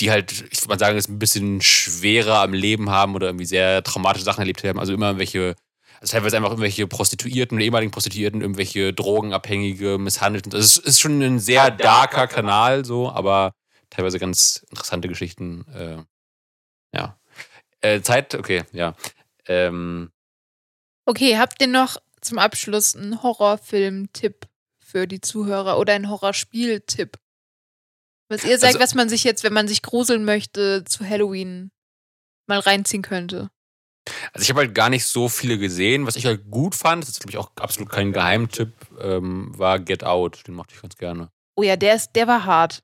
Speaker 4: die halt, ich würde mal sagen, es ein bisschen schwerer am Leben haben oder irgendwie sehr traumatische Sachen erlebt haben. Also immer irgendwelche, also teilweise einfach irgendwelche Prostituierten oder ehemaligen Prostituierten, irgendwelche Drogenabhängige, misshandelt. Das ist, ist schon ein sehr darker Kanal, so, aber teilweise ganz interessante Geschichten. Ja. Äh, Zeit, okay, ja. Ähm,
Speaker 1: Okay, habt ihr noch zum Abschluss einen Horrorfilm-Tipp für die Zuhörer oder einen Horrorspiel-Tipp? Was ihr sagt,
Speaker 4: Also-
Speaker 1: was man sich jetzt, wenn man sich gruseln möchte, zu Halloween mal reinziehen könnte.
Speaker 4: Also ich habe halt gar nicht so viele gesehen. Was ich halt gut fand, das ist glaube ich auch absolut kein Geheimtipp, ähm, war Get Out. Den mochte ich ganz gerne.
Speaker 1: Oh ja, der ist, der war hart.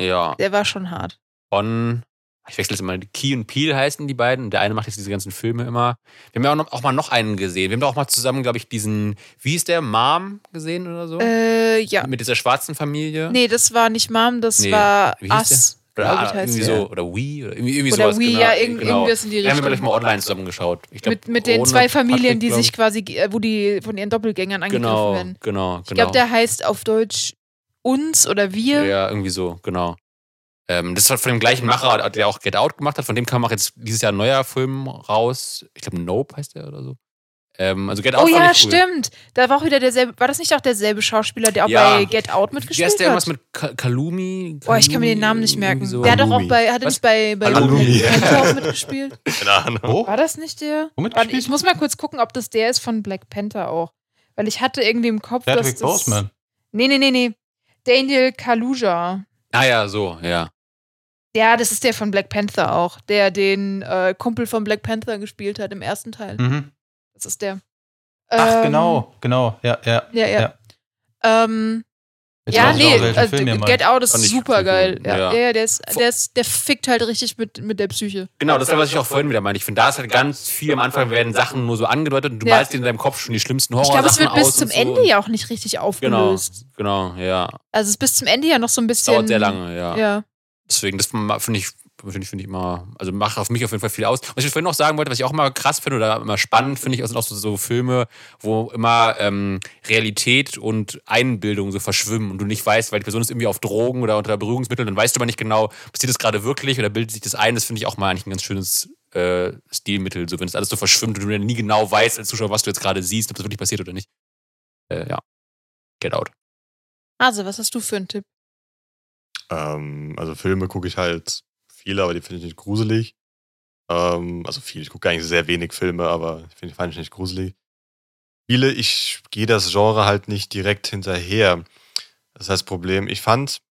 Speaker 4: Ja,
Speaker 1: Der war schon hart.
Speaker 4: von, ich wechsle jetzt immer, Key und Peel heißen die beiden. Der eine macht jetzt diese ganzen Filme immer. Wir haben ja auch, noch, auch mal noch einen gesehen. Wir haben doch auch mal zusammen, glaube ich, diesen, wie ist der, Mom gesehen oder so?
Speaker 1: Äh, ja.
Speaker 4: Mit dieser schwarzen Familie.
Speaker 1: Nee, das war nicht Mom, das
Speaker 4: Nee,
Speaker 1: war
Speaker 4: wie hieß
Speaker 1: Us.
Speaker 4: oder
Speaker 1: glaub ich,
Speaker 4: ah,
Speaker 1: heißt
Speaker 4: irgendwie
Speaker 1: der.
Speaker 4: so, oder We, oder irgendwie, irgendwie
Speaker 1: Oder
Speaker 4: sowas.
Speaker 1: We,
Speaker 4: genau,
Speaker 1: ja, irgend-
Speaker 4: genau.
Speaker 1: irgendwas in die
Speaker 4: Den haben wir
Speaker 1: Richtung.
Speaker 4: gleich mal online zusammen geschaut. Ich glaub,
Speaker 1: mit, mit den zwei Familien,
Speaker 4: Patrick,
Speaker 1: die sich
Speaker 4: ich.
Speaker 1: quasi, äh, wo die von ihren Doppelgängern angegriffen
Speaker 4: Genau,
Speaker 1: werden.
Speaker 4: genau, genau.
Speaker 1: Ich glaube, der heißt auf Deutsch uns oder wir.
Speaker 4: Ja, irgendwie so, genau. Ähm, das ist halt von dem gleichen Macher, der auch Get Out gemacht hat. Von dem kam auch jetzt dieses Jahr ein neuer Film raus. Ich glaube, Nope heißt der oder so. Ähm, also Get Out
Speaker 1: Oh ja,
Speaker 4: cool.
Speaker 1: stimmt. Da war auch wieder derselbe. War das nicht auch derselbe Schauspieler, der auch
Speaker 4: Ja.
Speaker 1: bei Get Out mitgespielt
Speaker 4: heißt der
Speaker 1: hat?
Speaker 4: irgendwas mit Ka Kalumi?
Speaker 1: Boah, ich kann mir den Namen nicht
Speaker 4: Kalumi,
Speaker 1: merken.
Speaker 4: so.
Speaker 1: Der hat doch auch bei, hat er
Speaker 4: Was?
Speaker 1: nicht bei, bei Panther auch mitgespielt?
Speaker 2: Keine Ahnung.
Speaker 3: Wo?
Speaker 1: War das nicht der?
Speaker 3: Womit
Speaker 1: Warte, ich muss mal kurz gucken, ob das der ist von Black Panther auch. Weil ich hatte irgendwie im Kopf, dass
Speaker 3: Chadwick
Speaker 1: das...
Speaker 3: Boseman.
Speaker 1: Nee, nee, nee, nee. Daniel Kaluuya.
Speaker 4: Ah ja, so, ja.
Speaker 1: Ja, das ist der von Black Panther auch, der den äh, Kumpel von Black Panther gespielt hat im ersten Teil.
Speaker 3: Mhm.
Speaker 1: Das ist der.
Speaker 3: Ach,
Speaker 1: Ähm,
Speaker 3: genau, genau, ja, ja.
Speaker 1: Ja, ja.
Speaker 3: Ja.
Speaker 1: Ähm,
Speaker 3: Jetzt
Speaker 1: ja, nee, also. Get Out ist super geil. Ja,
Speaker 4: Ja.
Speaker 1: ja. ja der, ist, der, ist, der fickt halt richtig mit, mit der Psyche.
Speaker 4: Genau, das ist was ich auch vorhin wieder meinte. Ich finde, da ist halt ganz viel am Anfang werden Sachen nur so angedeutet und du
Speaker 1: Ja.
Speaker 4: malst dir in deinem Kopf schon die schlimmsten Horror
Speaker 1: Ich glaube, es wird bis zum
Speaker 4: so
Speaker 1: Ende ja auch nicht richtig
Speaker 4: Genau,
Speaker 1: aufgelöst.
Speaker 4: genau, ja.
Speaker 1: Also es ist bis zum Ende ja noch so ein bisschen.
Speaker 4: dauert sehr lange, ja.
Speaker 1: Ja.
Speaker 4: Deswegen, das finde ich, finde ich, finde ich immer, also macht auf mich auf jeden Fall viel aus. Was ich vorhin noch sagen wollte, was ich auch immer krass finde oder immer spannend finde ich, sind auch so, so Filme, wo immer ähm, Realität und Einbildung so verschwimmen und du nicht weißt, weil die Person ist irgendwie auf Drogen oder unter Berührungsmitteln, dann weißt du aber nicht genau, passiert das gerade wirklich oder bildet sich das ein. Das finde ich auch mal eigentlich ein ganz schönes äh, Stilmittel, so wenn es alles so verschwimmt und du nie genau weißt als Zuschauer, was du jetzt gerade siehst, ob das wirklich passiert oder nicht. Äh, ja. Get out.
Speaker 1: Also, was hast du für einen Tipp?
Speaker 2: Ähm, also Filme gucke ich halt viele, aber die finde ich nicht gruselig. Ähm, also viel, ich gucke eigentlich sehr wenig Filme, aber ich fand ich nicht gruselig. Viele, ich gehe das Genre halt nicht direkt hinterher. Das heißt Problem, ich fand,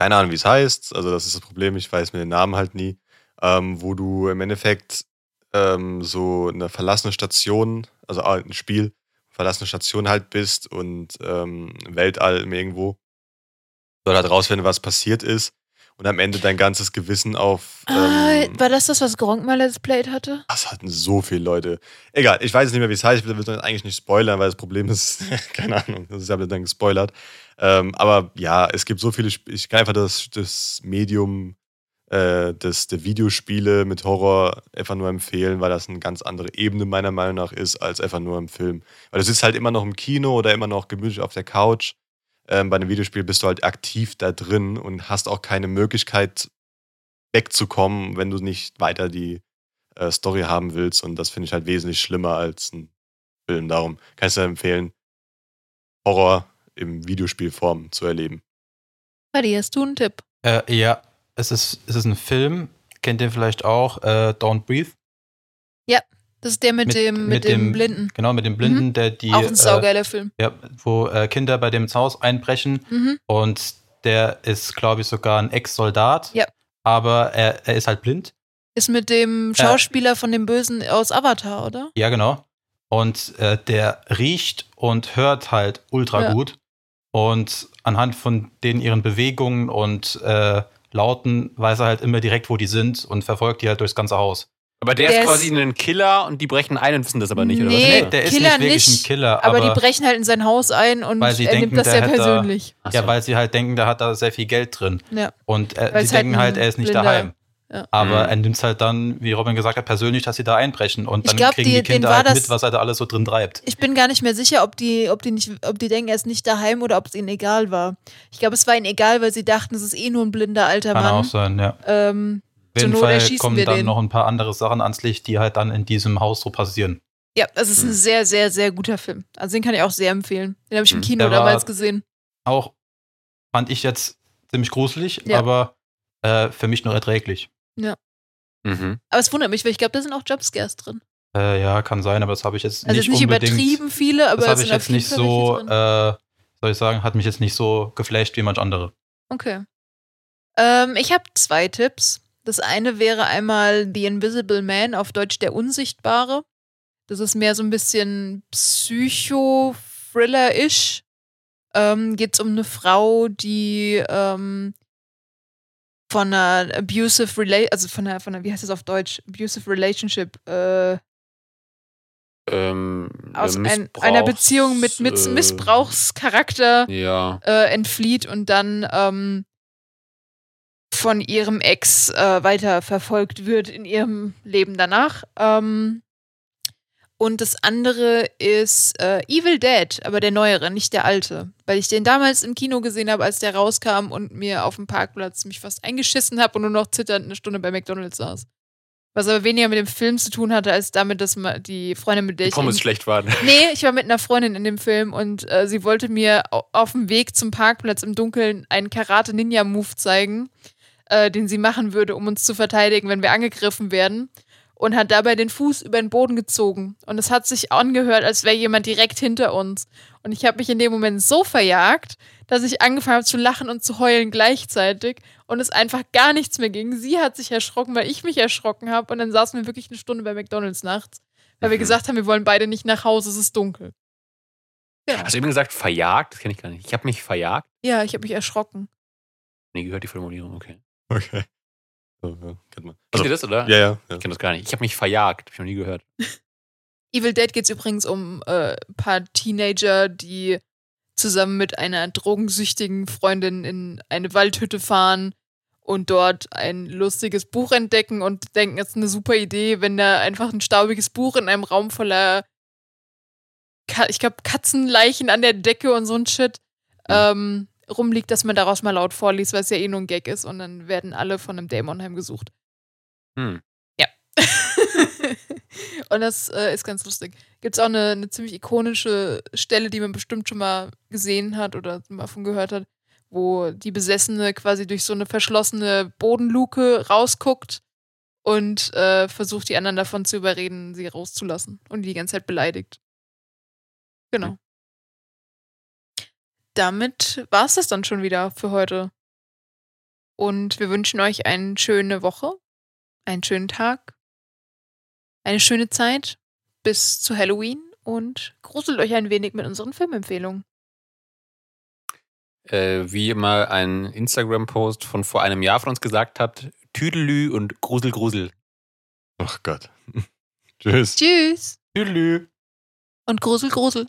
Speaker 2: keine Ahnung, wie es heißt, also das ist das Problem, ich weiß mir den Namen halt nie, ähm, wo du im Endeffekt ähm, so eine verlassene Station, also ein Spiel, verlassene Station halt bist und ähm, Weltall irgendwo soll halt rausfinden, was passiert ist und am Ende dein ganzes Gewissen auf.
Speaker 1: Ah,
Speaker 2: Ähm,
Speaker 1: war das das, was Gronk mal Let's Played hatte?
Speaker 2: das hatten so viele Leute. Egal, ich weiß nicht mehr, wie es heißt. Ich will das eigentlich nicht spoilern, weil das Problem ist, keine Ahnung, das ist ja dann gespoilert. Ähm, aber ja, es gibt so viele. Sp ich kann einfach das, das Medium äh, des, der Videospiele mit Horror einfach nur empfehlen, weil das eine ganz andere Ebene meiner Meinung nach ist, als einfach nur im Film. Weil du sitzt halt immer noch im Kino oder immer noch gemütlich auf der Couch. Ähm, bei einem Videospiel bist du halt aktiv da drin und hast auch keine Möglichkeit wegzukommen, wenn du nicht weiter die äh, Story haben willst. Und das finde ich halt wesentlich schlimmer als ein Film. Darum kann ich dir empfehlen, Horror im Videospielform zu erleben.
Speaker 1: Buddy, hast du einen Tipp?
Speaker 3: Äh, ja, es ist, es ist ein Film, kennt ihr vielleicht auch, äh, Don't Breathe.
Speaker 1: Das ist der mit,
Speaker 3: Mit-
Speaker 1: dem, mit,
Speaker 3: mit
Speaker 1: dem
Speaker 3: dem-
Speaker 1: Blinden.
Speaker 3: Genau, mit dem Blinden, der die.
Speaker 1: Auch ein
Speaker 3: äh,
Speaker 1: saugeiler Film.
Speaker 3: ja, wo äh, Kinder bei dem ins Haus einbrechen
Speaker 1: Mhm.
Speaker 3: und der ist, glaube ich, sogar ein Ex-Soldat.
Speaker 1: Ja.
Speaker 3: Aber er, er ist halt blind.
Speaker 1: Ist mit dem Schauspieler von dem Bösen aus Avatar, oder?
Speaker 3: Ja, genau. Und äh, der riecht und hört halt ultra
Speaker 1: Ja.
Speaker 3: gut. Und anhand von denen ihren Bewegungen und äh, Lauten weiß er halt immer direkt, wo die sind und verfolgt die halt durchs ganze Haus.
Speaker 4: Aber der,
Speaker 1: Der
Speaker 4: ist quasi
Speaker 1: ist-
Speaker 4: ein Killer und die brechen ein und wissen das aber nicht, oder
Speaker 1: Nee,
Speaker 4: was?
Speaker 3: der ist
Speaker 1: Killer
Speaker 3: nicht wirklich
Speaker 1: nicht,
Speaker 3: ein Killer,
Speaker 1: Aber,
Speaker 3: aber,
Speaker 1: die brechen halt in sein Haus ein und
Speaker 3: Weil sie
Speaker 1: er
Speaker 3: denken,
Speaker 1: nimmt das sehr persönlich.
Speaker 4: So.
Speaker 3: ja, weil sie halt denken, der hat da sehr viel Geld drin.
Speaker 1: Ja.
Speaker 3: Und äh, die denken
Speaker 1: halt
Speaker 3: halt,
Speaker 1: ein
Speaker 3: er ist nicht
Speaker 1: Blinder-
Speaker 3: daheim.
Speaker 1: Ja.
Speaker 3: Aber
Speaker 4: Mhm.
Speaker 3: er nimmt es halt dann, wie Robin gesagt hat, persönlich, dass sie da einbrechen. Und dann
Speaker 1: glaub,
Speaker 3: kriegen
Speaker 1: die-
Speaker 3: die Kinder
Speaker 1: war
Speaker 3: halt
Speaker 1: das-
Speaker 3: mit, was er da alles so drin treibt.
Speaker 1: Ich bin gar nicht mehr sicher, ob die, ob die nicht, ob die denken, er ist nicht daheim oder ob es ihnen egal war. Ich glaube, es war ihnen egal, weil sie dachten, es ist eh nur ein blinder alter
Speaker 3: Kann auch
Speaker 1: Mann.
Speaker 3: sein, ja.
Speaker 1: Ähm,
Speaker 3: jeden
Speaker 1: Not
Speaker 3: Fall kommen dann
Speaker 1: den.
Speaker 3: noch ein paar andere Sachen ans Licht, die halt dann in diesem Haus so passieren.
Speaker 1: ja, es ist ein sehr, sehr, sehr guter Film. Also den kann ich auch sehr empfehlen. Den habe ich im
Speaker 4: Mhm.
Speaker 1: Kino
Speaker 3: Der war-
Speaker 1: damals gesehen.
Speaker 3: Auch fand ich jetzt ziemlich gruselig,
Speaker 1: Ja.
Speaker 3: aber äh, für mich noch erträglich.
Speaker 4: Mhm.
Speaker 1: Aber es wundert mich, weil ich glaube, da sind auch Jumpscares drin.
Speaker 3: Äh, ja, kann sein, aber das habe ich jetzt
Speaker 1: Also
Speaker 3: nicht
Speaker 1: jetzt nicht
Speaker 3: unbedingt.
Speaker 1: übertrieben viele, aber
Speaker 3: das habe ich
Speaker 1: auf
Speaker 3: jetzt
Speaker 1: jeden
Speaker 3: nicht so, äh, soll ich sagen, hat mich jetzt nicht so geflasht wie manch andere.
Speaker 1: Okay. Ähm, ich habe zwei Tipps. Das eine wäre einmal The Invisible Man, auf Deutsch der Unsichtbare. Das ist mehr so ein bisschen Psycho-Thriller-ish. Ähm, Geht es um eine Frau, die ähm, von einer abusive Relation, also von einer, von einer, wie heißt das auf Deutsch? Abusive Relationship, äh,
Speaker 4: Ähm,
Speaker 1: aus ein, einer Beziehung mit, mit
Speaker 4: äh,
Speaker 1: Missbrauchscharakter
Speaker 4: Ja.
Speaker 1: äh, entflieht und dann ähm, von ihrem Ex äh, weiter verfolgt wird in ihrem Leben danach. Ähm, und das andere ist äh, Evil Dead, aber der neuere, nicht der alte. Weil ich den damals im Kino gesehen habe, als der rauskam und mir auf dem Parkplatz mich fast eingeschissen habe und nur noch zitternd eine Stunde bei McDonalds saß. Was aber weniger mit dem Film zu tun hatte, als damit, dass die Freundin, mit der
Speaker 4: Die
Speaker 1: ich.
Speaker 4: Pommes schlecht waren.
Speaker 1: Nee, ich war mit einer Freundin in dem Film und äh, sie wollte mir au- auf dem Weg zum Parkplatz im Dunkeln einen Karate-Ninja-Move zeigen, äh, den sie machen würde, um uns zu verteidigen, wenn wir angegriffen werden. Und hat dabei den Fuß über den Boden gezogen. Und es hat sich angehört, als wäre jemand direkt hinter uns. Und ich habe mich in dem Moment so verjagt, dass ich angefangen habe zu lachen und zu heulen gleichzeitig und es einfach gar nichts mehr ging. Sie hat sich erschrocken, weil ich mich erschrocken habe. Und dann saßen wir wirklich eine Stunde bei McDonalds nachts, weil wir
Speaker 4: Mhm.
Speaker 1: gesagt haben, wir wollen beide nicht nach Hause, es ist dunkel. Ja,
Speaker 4: Hast du eben gesagt, verjagt? Das kenne ich gar nicht. Ich habe mich verjagt.
Speaker 1: ja ich habe mich erschrocken.
Speaker 4: Nee, gehört die Formulierung, okay.
Speaker 2: Okay. So, ja, kennt man.
Speaker 4: Kennt
Speaker 2: Also,
Speaker 4: ihr das, oder?
Speaker 2: ja, ja. ja.
Speaker 4: Ich kenne das gar nicht. Ich habe mich verjagt. Hab ich noch nie gehört.
Speaker 1: Evil Dead geht es übrigens um äh, ein paar Teenager, die zusammen mit einer drogensüchtigen Freundin in eine Waldhütte fahren und dort ein lustiges Buch entdecken und denken, es ist eine super Idee, wenn da einfach ein staubiges Buch in einem Raum voller, Ka ich glaube, Katzenleichen an der Decke und so ein Shit ähm, rumliegt, dass man daraus mal laut vorliest, weil es ja eh nur ein Gag ist und dann werden alle von einem Dämon heimgesucht.
Speaker 4: Hm.
Speaker 1: und das äh, ist ganz lustig. Gibt es auch eine, eine ziemlich ikonische Stelle, die man bestimmt schon mal gesehen hat oder mal von gehört hat, wo die Besessene quasi durch so eine verschlossene Bodenluke rausguckt und äh, versucht, die anderen davon zu überreden, sie rauszulassen und die die ganze Zeit beleidigt. Genau. Damit war es das dann schon wieder für heute. Und wir wünschen euch eine schöne Woche, einen schönen Tag, eine schöne Zeit bis zu Halloween und gruselt euch ein wenig mit unseren Filmempfehlungen.
Speaker 4: Äh, wie immer ein Instagram-Post von vor einem Jahr von uns gesagt habt, Tüdelü und Grusel Grusel.
Speaker 2: Ach Gott. Tschüss.
Speaker 1: Tschüss
Speaker 3: Tschüss.
Speaker 1: und grusel grusel.